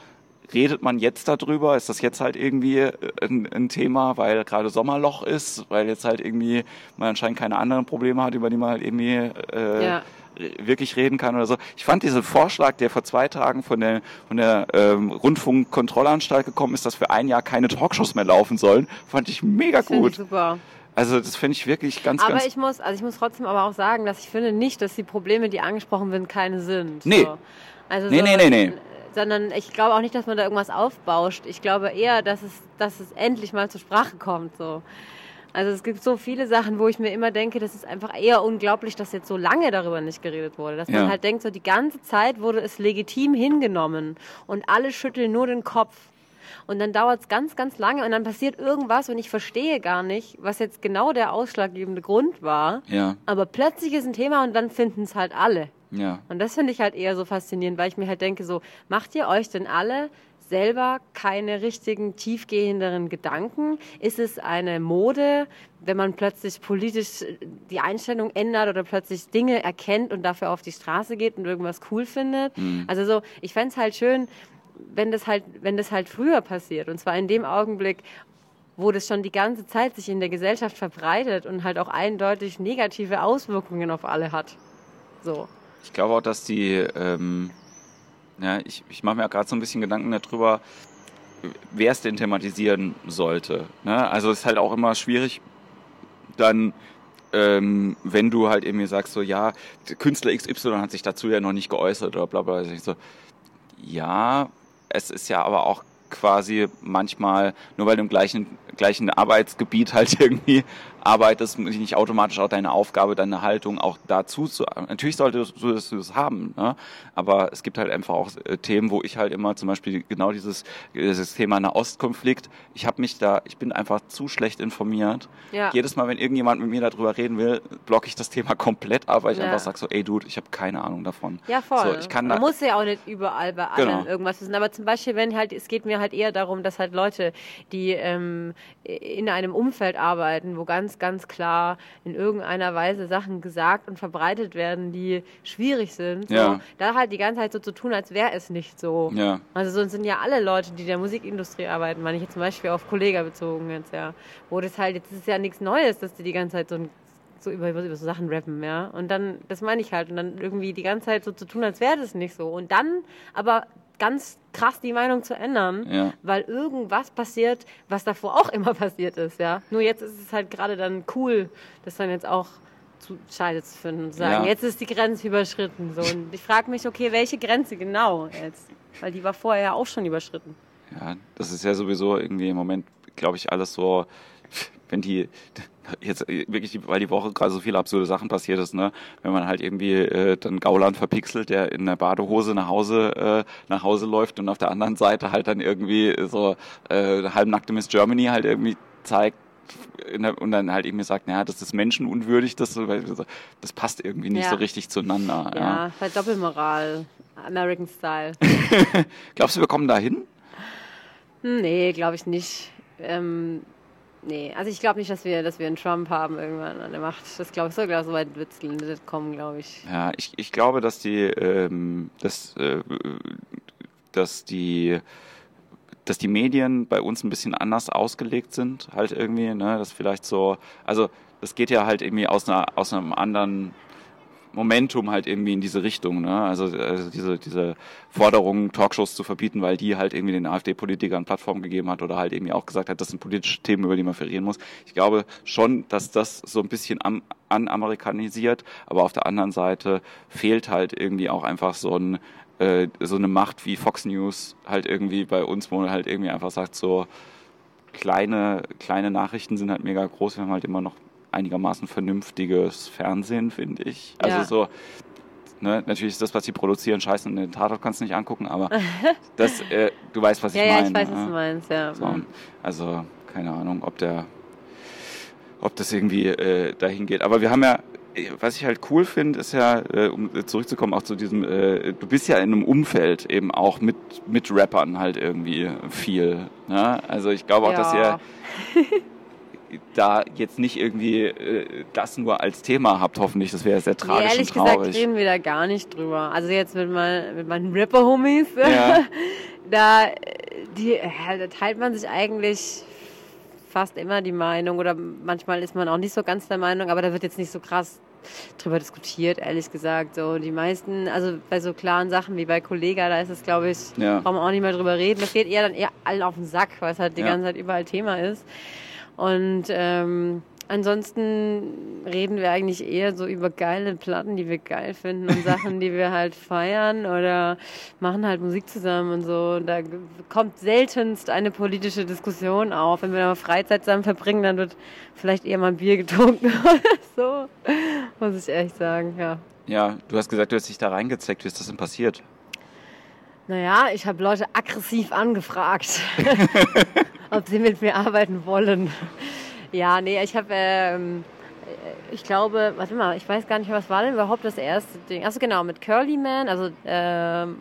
redet man jetzt darüber? Ist das jetzt halt irgendwie äh, ein, ein Thema, weil gerade Sommerloch ist, weil jetzt halt irgendwie man anscheinend keine anderen Probleme hat, über die man halt irgendwie äh, Ja. wirklich reden kann oder so. Ich fand diesen Vorschlag, der vor zwei Tagen von der, von der ähm, Rundfunkkontrollanstalt gekommen ist, dass für ein Jahr keine Talkshows mehr laufen sollen, fand ich mega Finde ich gut. super. Also das finde ich wirklich ganz, Aber ganz ich muss, also ich muss trotzdem aber auch sagen, dass ich finde nicht, dass die Probleme, die angesprochen werden, keine sind. Nee. So. Also Nee, so, nee, nee, nee. Sondern ich glaube auch nicht, dass man da irgendwas aufbauscht. Ich glaube eher, dass es, dass es endlich mal zur Sprache kommt. So. Also es gibt so viele Sachen, wo ich mir immer denke, das ist einfach eher unglaublich, dass jetzt so lange darüber nicht geredet wurde. Dass Ja. man halt denkt, so die ganze Zeit wurde es legitim hingenommen und alle schütteln nur den Kopf. Und dann dauert es ganz, ganz lange und dann passiert irgendwas und ich verstehe gar nicht, was jetzt genau der ausschlaggebende Grund war. Ja, Aber plötzlich ist ein Thema und dann finden es halt alle. Ja. Und das finde ich halt eher so faszinierend, weil ich mir halt denke, so, macht ihr euch denn alle selber keine richtigen, tiefgehenderen Gedanken? Ist es eine Mode, wenn man plötzlich politisch die Einstellung ändert oder plötzlich Dinge erkennt und dafür auf die Straße geht und irgendwas cool findet? Also so, ich fände es halt schön, wenn das halt, wenn das halt früher passiert. Und zwar in dem Augenblick, wo das schon die ganze Zeit sich in der Gesellschaft verbreitet und halt auch eindeutig negative Auswirkungen auf alle hat. So. Ich glaube auch, dass die, ähm, ja, ich, ich mache mir gerade so ein bisschen Gedanken darüber, wer es denn thematisieren sollte. Ne? Also es ist halt auch immer schwierig, dann, ähm, wenn du halt irgendwie sagst, so, ja, Künstler XY hat sich dazu ja noch nicht geäußert oder bla bla. Also so, ja, es ist ja aber auch quasi manchmal, nur weil du im gleichen, gleichen Arbeitsgebiet halt irgendwie arbeitest, nicht automatisch auch deine Aufgabe, deine Haltung auch dazu zu. Natürlich solltest du das, du das haben, ne? aber es gibt halt einfach auch äh, Themen, wo ich halt immer zum Beispiel genau dieses, dieses Thema Nahostkonflikt, ich habe mich da, ich bin einfach zu schlecht informiert. Ja. Jedes Mal, wenn irgendjemand mit mir darüber reden will, blocke ich das Thema komplett ab, weil ich Ja. einfach sage so, ey Dude, ich habe keine Ahnung davon. Ja, voll. So, ich kann Man da, muss ja auch nicht überall bei allen Genau. irgendwas wissen. Aber zum Beispiel, wenn halt, es geht mir halt eher darum, dass halt Leute, die ähm, in einem Umfeld arbeiten, wo ganz, ganz klar in irgendeiner Weise Sachen gesagt und verbreitet werden, die schwierig sind, so, Ja. da halt die ganze Zeit so zu tun, als wäre es nicht so. ja, Also so sind ja alle Leute, die in der Musikindustrie arbeiten, meine ich jetzt zum Beispiel auf Kollega bezogen jetzt, ja. Wo das halt, jetzt ist ja nichts Neues, dass die die ganze Zeit so, ein- so über, über so Sachen rappen, ja. Und dann, das meine ich halt, und dann irgendwie die ganze Zeit so zu tun, als wäre das nicht so. Und dann aber ganz krass die Meinung zu ändern, Ja. weil irgendwas passiert, was davor auch immer passiert ist, ja. Nur jetzt ist es halt gerade dann cool, das dann jetzt auch zu Scheide zu finden und zu sagen, Ja. jetzt ist die Grenze überschritten. So. Und ich frage mich, okay, welche Grenze genau jetzt? Weil die war vorher ja auch schon überschritten. Ja, das ist ja sowieso irgendwie im Moment, glaube ich, alles so, wenn die jetzt wirklich, weil die Woche gerade so viele absurde Sachen passiert ist, ne, wenn man halt irgendwie äh, dann Gauland verpixelt, der in der Badehose nach Hause äh, nach Hause läuft und auf der anderen Seite halt dann irgendwie so äh, halbnackte Miss Germany halt irgendwie zeigt der, und dann halt irgendwie sagt, naja, das ist menschenunwürdig, das, das passt irgendwie nicht Ja. so richtig zueinander. Ja. Ja, bei Doppelmoral. American Style. Glaubst du, wir kommen da hin? Hm, nee, glaube ich nicht. Ähm, nee, also ich glaube nicht, dass wir, dass wir einen Trump haben irgendwann an der Macht. Das glaube ich so, glaub, so weit wird es kommen, glaube ich. Ja, ich, ich glaube, dass die, ähm, dass, äh, dass die, dass die Medien bei uns ein bisschen anders ausgelegt sind, halt irgendwie, ne, das vielleicht so, also das geht ja halt irgendwie aus einer, aus einem anderen Momentum halt irgendwie in diese Richtung, ne? Also, also diese, diese Forderung, Talkshows zu verbieten, weil die halt irgendwie den AfD-Politikern Plattform gegeben hat oder halt irgendwie auch gesagt hat, das sind politische Themen, über die man verlieren muss. Ich glaube schon, dass das so ein bisschen am, anamerikanisiert, aber auf der anderen Seite fehlt halt irgendwie auch einfach so ein äh, so eine Macht wie Fox News halt irgendwie bei uns, wo man halt irgendwie einfach sagt, so kleine, kleine Nachrichten sind halt mega groß, wir haben halt immer noch einigermaßen vernünftiges Fernsehen, finde ich. Also Ja. so, ne, natürlich ist das, was sie produzieren, scheiße und den Tatort kannst du nicht angucken, aber das, äh, du weißt, was Ja, ich ja, meine. ich weiß, was ne? du meinst, ja. So, also, keine Ahnung, ob der, ob das irgendwie äh, dahin geht. Aber wir haben ja, äh, was ich halt cool finde, ist ja, äh, um zurückzukommen auch zu diesem, äh, du bist ja in einem Umfeld eben auch mit, mit Rappern halt irgendwie viel. Ne? Also ich glaube auch, dass ihr Ja. da jetzt nicht irgendwie äh, das nur als Thema habt, hoffentlich. Das wäre sehr Nee, tragisch ehrlich und gesagt traurig. reden wir da gar nicht drüber. Also jetzt mit, mein, mit meinen Rapper-Homies, Ja. da, die, da teilt man sich eigentlich fast immer die Meinung oder manchmal ist man auch nicht so ganz der Meinung, aber da wird jetzt nicht so krass drüber diskutiert, ehrlich gesagt. So die meisten, also bei so klaren Sachen wie bei Kollega, da ist es, glaube ich, Ja. brauchen wir auch nicht mehr drüber reden. Das geht eher dann eher allen auf den Sack, weil es halt die Ja. ganze Zeit überall Thema ist. Und ähm, Ansonsten reden wir eigentlich eher so über geile Platten, die wir geil finden und Sachen, die wir halt feiern oder machen halt Musik zusammen und so. Da kommt seltenst eine politische Diskussion auf. Wenn wir mal Freizeit zusammen verbringen, dann wird vielleicht eher mal ein Bier getrunken oder so. Muss ich echt sagen, ja. Ja, du hast gesagt, du hast dich da reingezeckt. Wie ist das denn passiert? Naja, ich habe Leute aggressiv angefragt, ob sie mit mir arbeiten wollen. Ja, nee, ich habe, ähm, ich glaube, warte mal, ich weiß gar nicht was war denn überhaupt das erste Ding? Achso, genau, mit Curly Man, also ähm,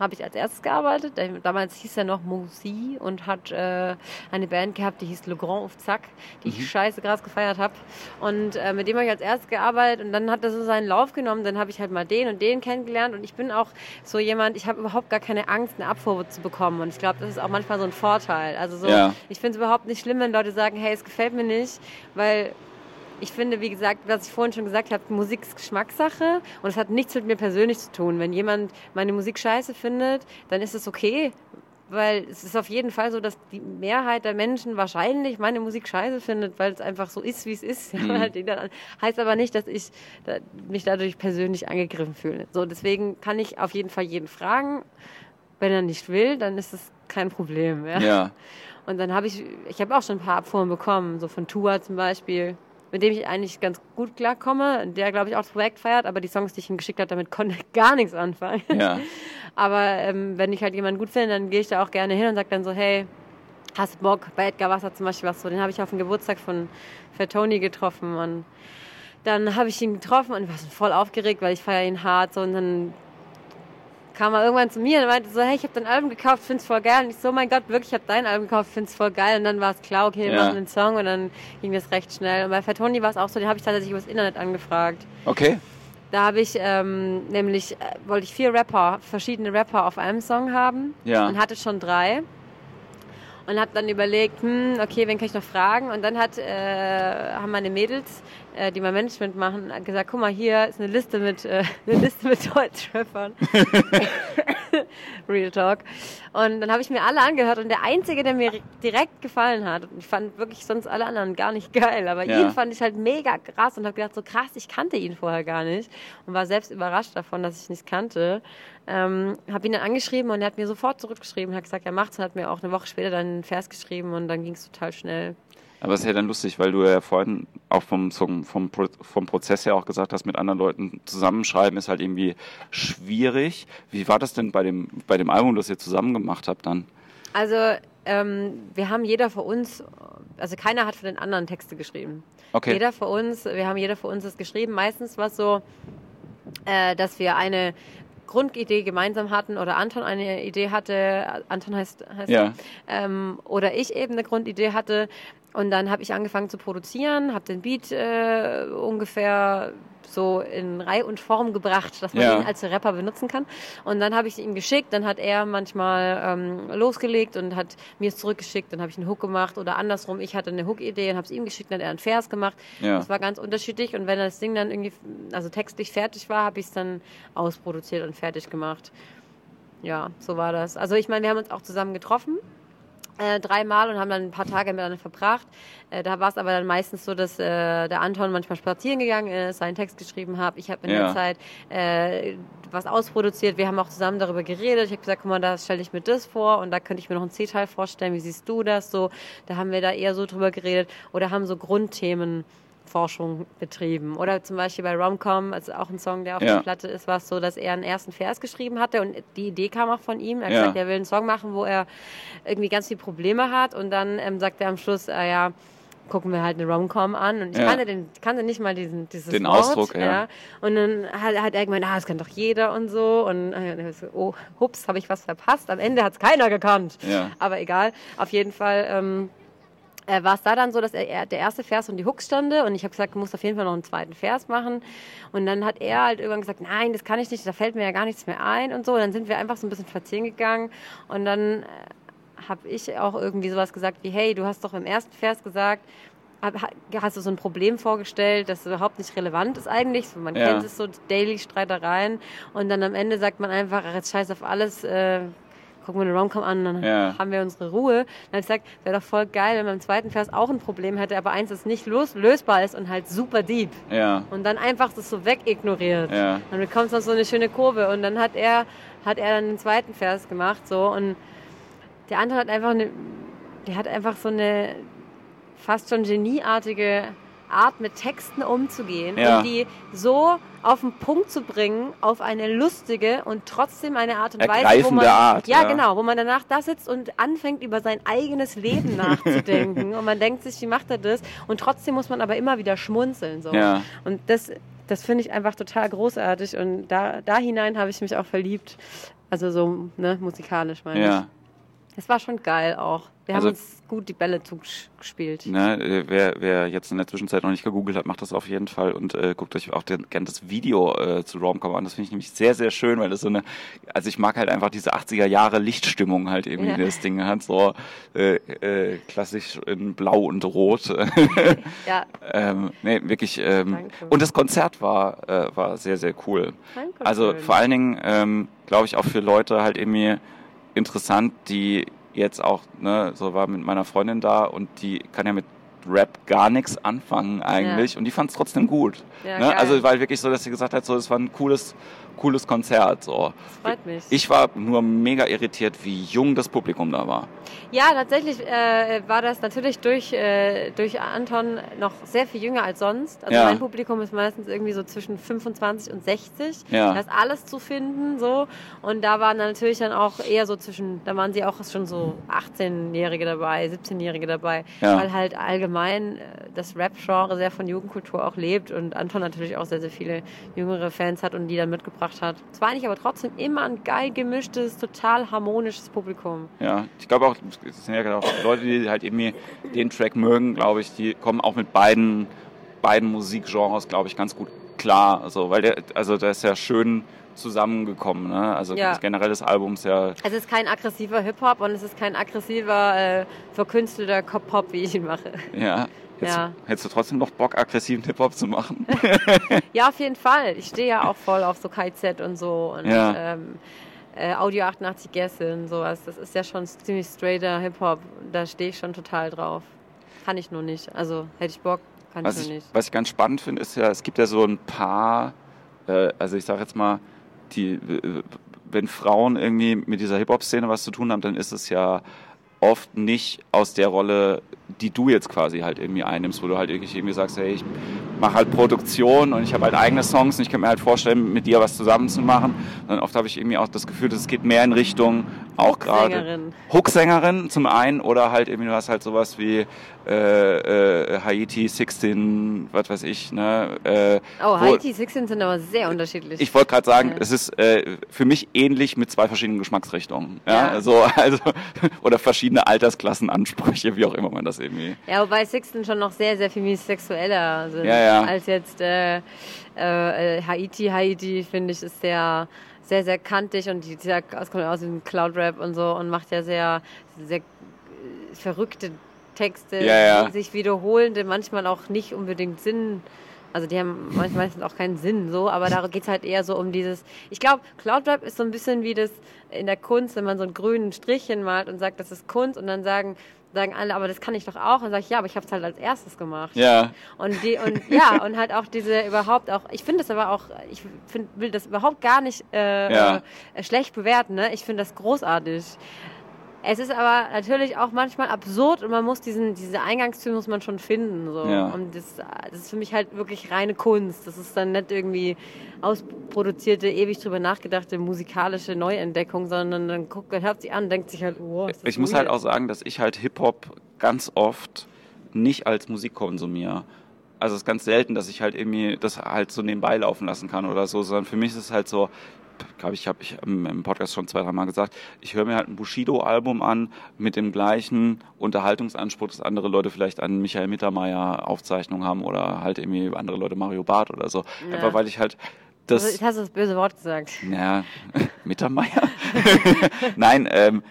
habe ich als erstes gearbeitet. Damals hieß er noch Mousy und hat äh, eine Band gehabt, die hieß Le Grand auf Zack, die mhm. ich scheiße krass gefeiert habe. Und äh, mit dem habe ich als erstes gearbeitet und dann hat er so seinen Lauf genommen. Dann habe ich halt mal den und den kennengelernt und ich bin auch so jemand, ich habe überhaupt gar keine Angst, eine Abfuhr zu bekommen. Und ich glaube, das ist auch manchmal so ein Vorteil. Also so, ja. ich finde es überhaupt nicht schlimm, wenn Leute sagen, hey, es gefällt mir nicht, weil ich finde, wie gesagt, was ich vorhin schon gesagt habe, Musik ist Geschmackssache und es hat nichts mit mir persönlich zu tun. Wenn jemand meine Musik scheiße findet, dann ist es okay, weil es ist auf jeden Fall so, dass die Mehrheit der Menschen wahrscheinlich meine Musik scheiße findet, weil es einfach so ist, wie es ist. Mhm. Halt heißt aber nicht, dass ich mich dadurch persönlich angegriffen fühle. So, deswegen kann ich auf jeden Fall jeden fragen. Wenn er nicht will, dann ist es kein Problem. Ja. ja. Und dann habe ich, ich habe auch schon ein paar Abfuhren bekommen, so von Tua zum Beispiel mit dem ich eigentlich ganz gut klarkomme, der, glaube ich, auch das Projekt feiert, aber die Songs, die ich ihm geschickt habe, damit konnte ich gar nichts anfangen. Ja. Aber ähm, wenn ich halt jemanden gut finde, dann gehe ich da auch gerne hin und sage dann so, hey, hast Bock? Bei Edgar Wasser zum Beispiel was so. Den habe ich auf dem Geburtstag von Tony getroffen und dann habe ich ihn getroffen und war so voll aufgeregt, weil ich feiere ihn hart so und dann kam er irgendwann zu mir und meinte so, hey, ich habe dein Album gekauft, find's voll geil. Und ich so, mein Gott, wirklich, ich habe dein Album gekauft, find's voll geil. Und dann war es klar, okay, wir ja. machen einen Song und dann ging das recht schnell. Und bei Fatoni war es auch so, den habe ich tatsächlich übers Internet angefragt. Okay. Da habe ich ähm, nämlich, äh, wollte ich vier Rapper, verschiedene Rapper auf einem Song haben ja. und hatte schon drei und habe dann überlegt, hm, okay, wen kann ich noch fragen? Und dann hat, äh, haben meine Mädels, äh, die mein Management machen, gesagt, guck mal, hier ist eine Liste mit, äh, eine Liste mit Deutschrappern. Real Talk. Und dann habe ich mir alle angehört und der einzige, der mir direkt gefallen hat, und ich fand wirklich sonst alle anderen gar nicht geil, aber ja. ihn fand ich halt mega krass und habe gedacht, so krass, ich kannte ihn vorher gar nicht und war selbst überrascht davon, dass ich ihn nicht kannte. Ähm, habe ihn dann angeschrieben und er hat mir sofort zurückgeschrieben, hat gesagt, er macht's und hat mir auch eine Woche später dann einen Vers geschrieben und dann ging es total schnell. Aber es ist ja dann lustig, weil du ja vorhin auch vom, vom, vom, vom Prozess her auch gesagt hast, mit anderen Leuten zusammenschreiben ist halt irgendwie schwierig. Wie war das denn bei dem, bei dem Album, das ihr zusammen gemacht habt dann? Also ähm, wir haben jeder für uns, also keiner hat für den anderen Texte geschrieben. Okay. Jeder für uns, wir haben jeder für uns das geschrieben. Meistens war es so, äh, dass wir eine Grundidee gemeinsam hatten oder Anton eine Idee hatte, Anton heißt, heißt ja. ähm, oder ich eben eine Grundidee hatte und dann habe ich angefangen zu produzieren, habe den Beat äh, ungefähr so in Reihe und Form gebracht, dass man ja. ihn als Rapper benutzen kann. Und dann habe ich ihn geschickt, dann hat er manchmal ähm, losgelegt und hat mir es zurückgeschickt, dann habe ich einen Hook gemacht oder andersrum, ich hatte eine Hook-Idee und habe es ihm geschickt, dann hat er einen Vers gemacht. Ja. Das war ganz unterschiedlich und wenn das Ding dann irgendwie, also textlich fertig war, habe ich es dann ausproduziert und fertig gemacht. Ja, so war das. Also ich meine, wir haben uns auch zusammen getroffen äh, dreimal und haben dann ein paar Tage miteinander verbracht. Äh, da war es aber dann meistens so, dass äh, der Anton manchmal spazieren gegangen ist, seinen Text geschrieben hat. Ich habe in ja. der Zeit äh, was ausproduziert. Wir haben auch zusammen darüber geredet. Ich habe gesagt, guck mal, da stelle ich mir das vor und da könnte ich mir noch ein C-Teil vorstellen. Wie siehst du das so? Da haben wir da eher so drüber geredet oder haben so Grundthemen Forschung betrieben. Oder zum Beispiel bei Romcom, also auch ein Song, der auf ja. der Platte ist, war es so, dass er einen ersten Vers geschrieben hatte und die Idee kam auch von ihm. Er hat ja. gesagt, er will einen Song machen, wo er irgendwie ganz viele Probleme hat und dann ähm, sagt er am Schluss, äh, ja, gucken wir halt eine Romcom an und ich ja. kannte den, kannte nicht mal diesen dieses den Wort, Ausdruck, ja. ja. Und dann hat, hat er gemeint, ah, das kann doch jeder und so und äh, so, oh, hups, habe ich was verpasst. Am Ende hat es keiner gekannt. Ja. Aber egal, auf jeden Fall. Ähm, äh, war es da dann so, dass er, der erste Vers und die Hooks stande und ich habe gesagt, du musst auf jeden Fall noch einen zweiten Vers machen. Und dann hat er halt irgendwann gesagt, nein, das kann ich nicht, da fällt mir ja gar nichts mehr ein und so. Und dann sind wir einfach so ein bisschen spazieren gegangen und dann äh, habe ich auch irgendwie sowas gesagt wie, hey, du hast doch im ersten Vers gesagt, hast du so ein Problem vorgestellt, das überhaupt nicht relevant ist eigentlich. Man ja. kennt es so, Daily-Streitereien. Und dann am Ende sagt man einfach, ach, jetzt scheiß auf alles, äh, gucken wir eine Romcom an, dann Ja. haben wir unsere Ruhe. Dann habe ich gesagt, wäre doch voll geil, wenn man im zweiten Vers auch ein Problem hätte, aber eins, das nicht los lösbar ist und halt super deep. Ja. Und dann einfach das so wegignoriert. Ja. Dann bekommst du noch so eine schöne Kurve. Und dann hat er, hat er dann den zweiten Vers gemacht, so. Und der andere hat einfach eine, der hat einfach so eine fast schon genieartige Art, mit Texten umzugehen Ja. und die so auf den Punkt zu bringen, auf eine lustige und trotzdem eine Art und Weise, wo Ergreifende man, Art, ja, ja. genau, wo man danach da sitzt und anfängt über sein eigenes Leben nachzudenken und man denkt sich, wie macht er das? Und trotzdem muss man aber immer wieder schmunzeln, so. Ja. Und das, das finde ich einfach total großartig und da, da hinein habe ich mich auch verliebt. Also so, ne, musikalisch meine Ja. ich. Es war schon geil auch. Wir Also- haben uns gut die Bälle zugespielt. Ne, wer, wer jetzt in der Zwischenzeit noch nicht gegoogelt hat, macht das auf jeden Fall und äh, guckt euch auch den, gerne das Video äh, zu Romcom an. Das finde ich nämlich sehr, sehr schön, weil das so eine, also ich mag halt einfach diese 80er Jahre Lichtstimmung halt irgendwie, Ja. das Ding hat, so äh, äh, klassisch in Blau und Rot. Ja, ähm, nee, wirklich. Ähm, Danke. und das Konzert war, äh, war sehr, sehr cool. Danke Also schön. vor allen Dingen, ähm, glaube ich, auch für Leute halt irgendwie interessant, die jetzt auch, ne, so war mit meiner Freundin da und die kann ja mit Rap gar nichts anfangen eigentlich und die fand es trotzdem gut. Ja, ne? Also weil wirklich so, dass sie gesagt hat, so, es war ein cooles, cooles Konzert. So. das freut mich. Ich war nur mega irritiert, wie jung das Publikum da war. Ja, tatsächlich äh, war das natürlich durch, äh, durch Anton noch sehr viel jünger als sonst. Also Ja. mein Publikum ist meistens irgendwie so zwischen 25 und 60. Ja. Da ist alles zu finden so. Und da waren natürlich dann auch eher so zwischen, da waren sie auch schon so 18-Jährige dabei, 17-Jährige dabei. Ja. Weil halt allgemein äh, das Rap-Genre sehr von Jugendkultur auch lebt und Anton natürlich auch sehr, sehr viele jüngere Fans hat und die dann mitgebracht hat. Es war eigentlich aber trotzdem immer ein geil gemischtes, total harmonisches Publikum. Ja, ich glaube auch, es sind ja auch Leute, die halt irgendwie den Track mögen, glaube ich, die kommen auch mit beiden, beiden Musikgenres, glaube ich, ganz gut klar. Also, weil der, also der ist ja schön zusammengekommen, ne? Also Ja. das generell des Albums ja. Es ist kein aggressiver Hip-Hop und es ist kein aggressiver, äh, verkünstelter Pop, wie ich ihn mache. Ja. Hättest, Ja. Du, hättest du trotzdem noch Bock, aggressiven Hip-Hop zu machen? Ja, auf jeden Fall. Ich stehe ja auch voll auf so KZ und so und Ja. ähm, äh, Audio 88 Gäste und sowas. Das ist ja schon ziemlich straighter Hip-Hop. Da stehe ich schon total drauf. Kann ich nur nicht. Also hätte ich Bock, kann Was ich nur nicht. was ich ganz spannend finde, ist ja, es gibt ja so ein paar, äh, also ich sage jetzt mal, die, wenn Frauen irgendwie mit dieser Hip-Hop-Szene was zu tun haben, dann ist es ja oft nicht aus der Rolle, die du jetzt quasi halt irgendwie einnimmst, wo du halt irgendwie irgendwie sagst, hey, ich mache halt Produktion und ich habe halt eigene Songs und ich kann mir halt vorstellen, mit dir was zusammen zu machen. Dann oft habe ich irgendwie auch das Gefühl, dass es geht mehr in Richtung auch gerade Sängerin. Hooksängerin zum einen oder halt irgendwie du hast halt sowas wie äh, äh, Haiti 16, was weiß ich, ne? Äh, Oh, wo- Haiti 16 sind aber sehr unterschiedlich. ich wollte gerade sagen, Ja. es ist äh, für mich ähnlich mit zwei verschiedenen Geschmacksrichtungen. Ja, Ja. Also, also, oder verschiedene Altersklassenansprüche, wie auch immer man das irgendwie. Ja, wobei Sixten schon noch sehr, sehr viel sexueller sind Ja, ja. als jetzt äh, äh, äh, Haiti. Haiti, finde ich, ist sehr, sehr, sehr kantig und die, es kommt aus dem Cloud-Rap und so und macht ja sehr, sehr äh, verrückte Texte, Ja, ja. die sich wiederholende, manchmal auch nicht unbedingt Sinn. Also die haben manchmal meistens auch keinen Sinn so, aber da geht's halt eher so um dieses. Ich glaube, Cloud-Rap ist so ein bisschen wie das in der Kunst, wenn man so einen grünen Strichchen malt und sagt, das ist Kunst und dann sagen, sagen alle, aber das kann ich doch auch. Und sage ich, ja, aber ich habe es halt als erstes gemacht. Ja, Und die und ja und halt auch diese überhaupt auch. Ich finde das aber auch. Ich find, will das überhaupt gar nicht äh, Ja. äh, schlecht bewerten. Ne? Ich finde das großartig. Es ist aber natürlich auch manchmal absurd und man muss diesen diese Eingangstür muss man schon finden so. Ja. Und das, das ist für mich halt wirklich reine Kunst. Das ist dann nicht irgendwie ausproduzierte, ewig drüber nachgedachte musikalische Neuentdeckung, sondern dann guckt, man hört sie an, denkt sich halt, das ich muss weird. halt auch sagen, dass ich halt Hip-Hop ganz oft nicht als Musik konsumiere. Also es ist ganz selten, dass ich halt irgendwie das halt so nebenbei laufen lassen kann oder so, sondern für mich ist es halt so, glaube ich, habe ich im Podcast schon zwei, drei Mal gesagt, ich höre mir halt ein Bushido-Album an mit dem gleichen Unterhaltungsanspruch, dass andere Leute vielleicht an Michael Mittermeier Aufzeichnungen haben oder halt irgendwie andere Leute Mario Barth oder so. Ja. Einfach weil ich halt das... Also, hast du das böse Wort gesagt. Ja, Mittermeier? Nein, ähm,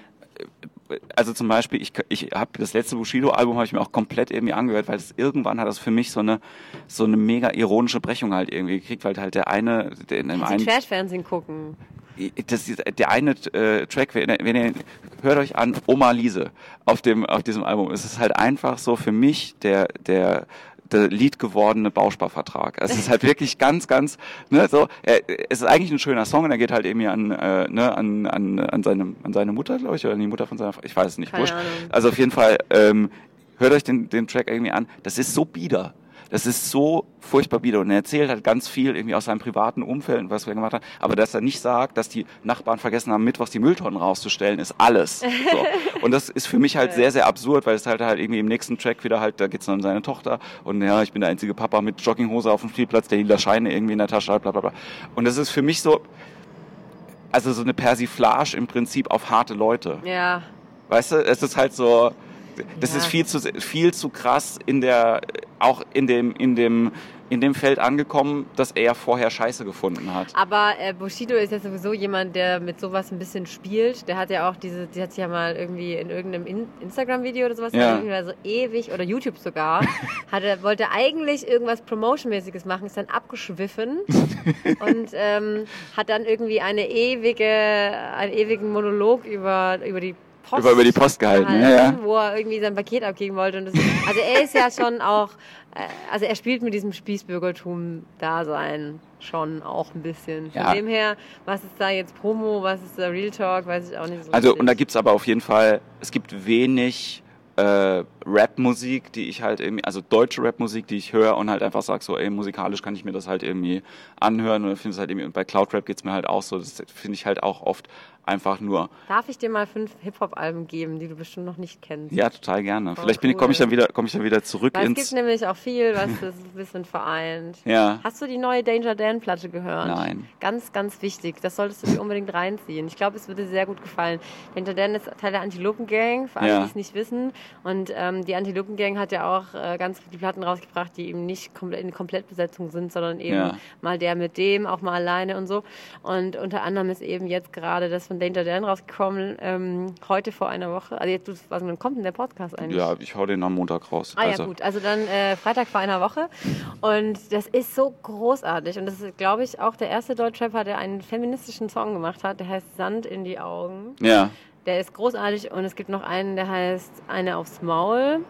also zum Beispiel, ich, ich habe das letzte Bushido-Album habe ich mir auch komplett irgendwie angehört, weil es irgendwann hat das für mich so eine so eine mega ironische Brechung halt irgendwie gekriegt, weil halt der eine, der in dem einen du Trash-Fernsehen gucken. das ist der eine äh, Track, wenn ihr, wenn ihr hört euch an, Oma Liese auf dem auf diesem Album. Es ist halt einfach so für mich der der der Lied gewordene Bausparvertrag. Es ist halt wirklich ganz, ganz, ne, so, er, es ist eigentlich ein schöner Song und er geht halt irgendwie an, äh, ne, an, an, an seine, an seine Mutter, glaube ich, oder an die Mutter von seiner, ich weiß es nicht, Keine wurscht. Also auf jeden Fall, ähm, hört euch den, den Track irgendwie an. Das ist so bieder. Das ist so furchtbar bieder. Und er erzählt halt ganz viel irgendwie aus seinem privaten Umfeld und was er gemacht hat. Aber dass er nicht sagt, dass die Nachbarn vergessen haben, mittwochs die Mülltonnen rauszustellen, ist alles. So. Und das ist für mich halt sehr, sehr absurd, weil es halt halt irgendwie im nächsten Track wieder halt, da geht's dann um seine Tochter und ja, ich bin der einzige Papa mit Jogginghose auf dem Spielplatz, der lila Scheine irgendwie in der Tasche hat, bla bla bla. Und das ist für mich so, also so eine Persiflage im Prinzip auf harte Leute. Ja. Weißt du, es ist halt so, das Ja. ist viel zu viel zu krass in der auch in dem in dem in dem Feld angekommen, dass er vorher Scheiße gefunden hat. Aber äh, Bushido ist ja sowieso jemand, der mit sowas ein bisschen spielt. Der hat ja auch diese, die hat sich ja mal irgendwie in irgendeinem in Instagram-Video oder sowas, Ja. so ewig, oder YouTube sogar, hat er, wollte eigentlich irgendwas Promotion-mäßiges machen, ist dann abgeschwiffen und ähm, hat dann irgendwie eine ewige, einen ewigen Monolog über, über die Post Über- über die Post gehalten, ja, ja. wo er irgendwie sein Paket abgeben wollte. Das, also er ist ja schon auch, äh, also er spielt mit diesem Spießbürgertum-Dasein schon auch ein bisschen. Von Ja. dem her, was ist da jetzt Promo, was ist da Real Talk, weiß ich auch nicht so Also richtig. und da gibt's aber auf jeden Fall, es gibt wenig äh, Rap-Musik, die ich halt irgendwie, also deutsche Rap-Musik, die ich höre und halt einfach sag so, ey, musikalisch kann ich mir das halt irgendwie anhören und finde es halt irgendwie, und bei Cloud Rap geht's mir halt auch so, das finde ich halt auch oft einfach nur, Darf ich dir mal fünf Hip-Hop-Alben geben, die du bestimmt noch nicht kennst? ja, total gerne. Voll Vielleicht ich, komme ich cool. dann wieder, komme ich dann wieder zurück Weil es ins, gibt nämlich auch viel, was das ein bisschen vereint. ja, Hast du die neue Danger Dan Platte gehört? Nein. Ganz, ganz wichtig. Das solltest du dir unbedingt reinziehen. Ich glaube, es würde dir sehr gut gefallen. Danger Dan ist Teil der Antilopen Gang, für alle, Ja. die es nicht wissen. Und ähm, die Antilopen Gang hat ja auch äh, ganz viele Platten rausgebracht, die eben nicht komplett in Komplettbesetzung sind, sondern eben Ja. mal der mit dem, auch mal alleine und so. Und unter anderem ist eben jetzt gerade das von Danger Dan rausgekommen, ähm, heute vor einer Woche. Also jetzt, was wann kommt denn der Podcast eigentlich? ja, ich hau den am Montag raus. Ah also, ja, gut. Also dann äh, Freitag vor einer Woche. Und das ist so großartig. Und das ist, glaube ich, auch der erste Deutschrapper, der einen feministischen Song gemacht hat. Der heißt Sand in die Augen. Ja, Der ist großartig. Und es gibt noch einen, der heißt Eine aufs Maul.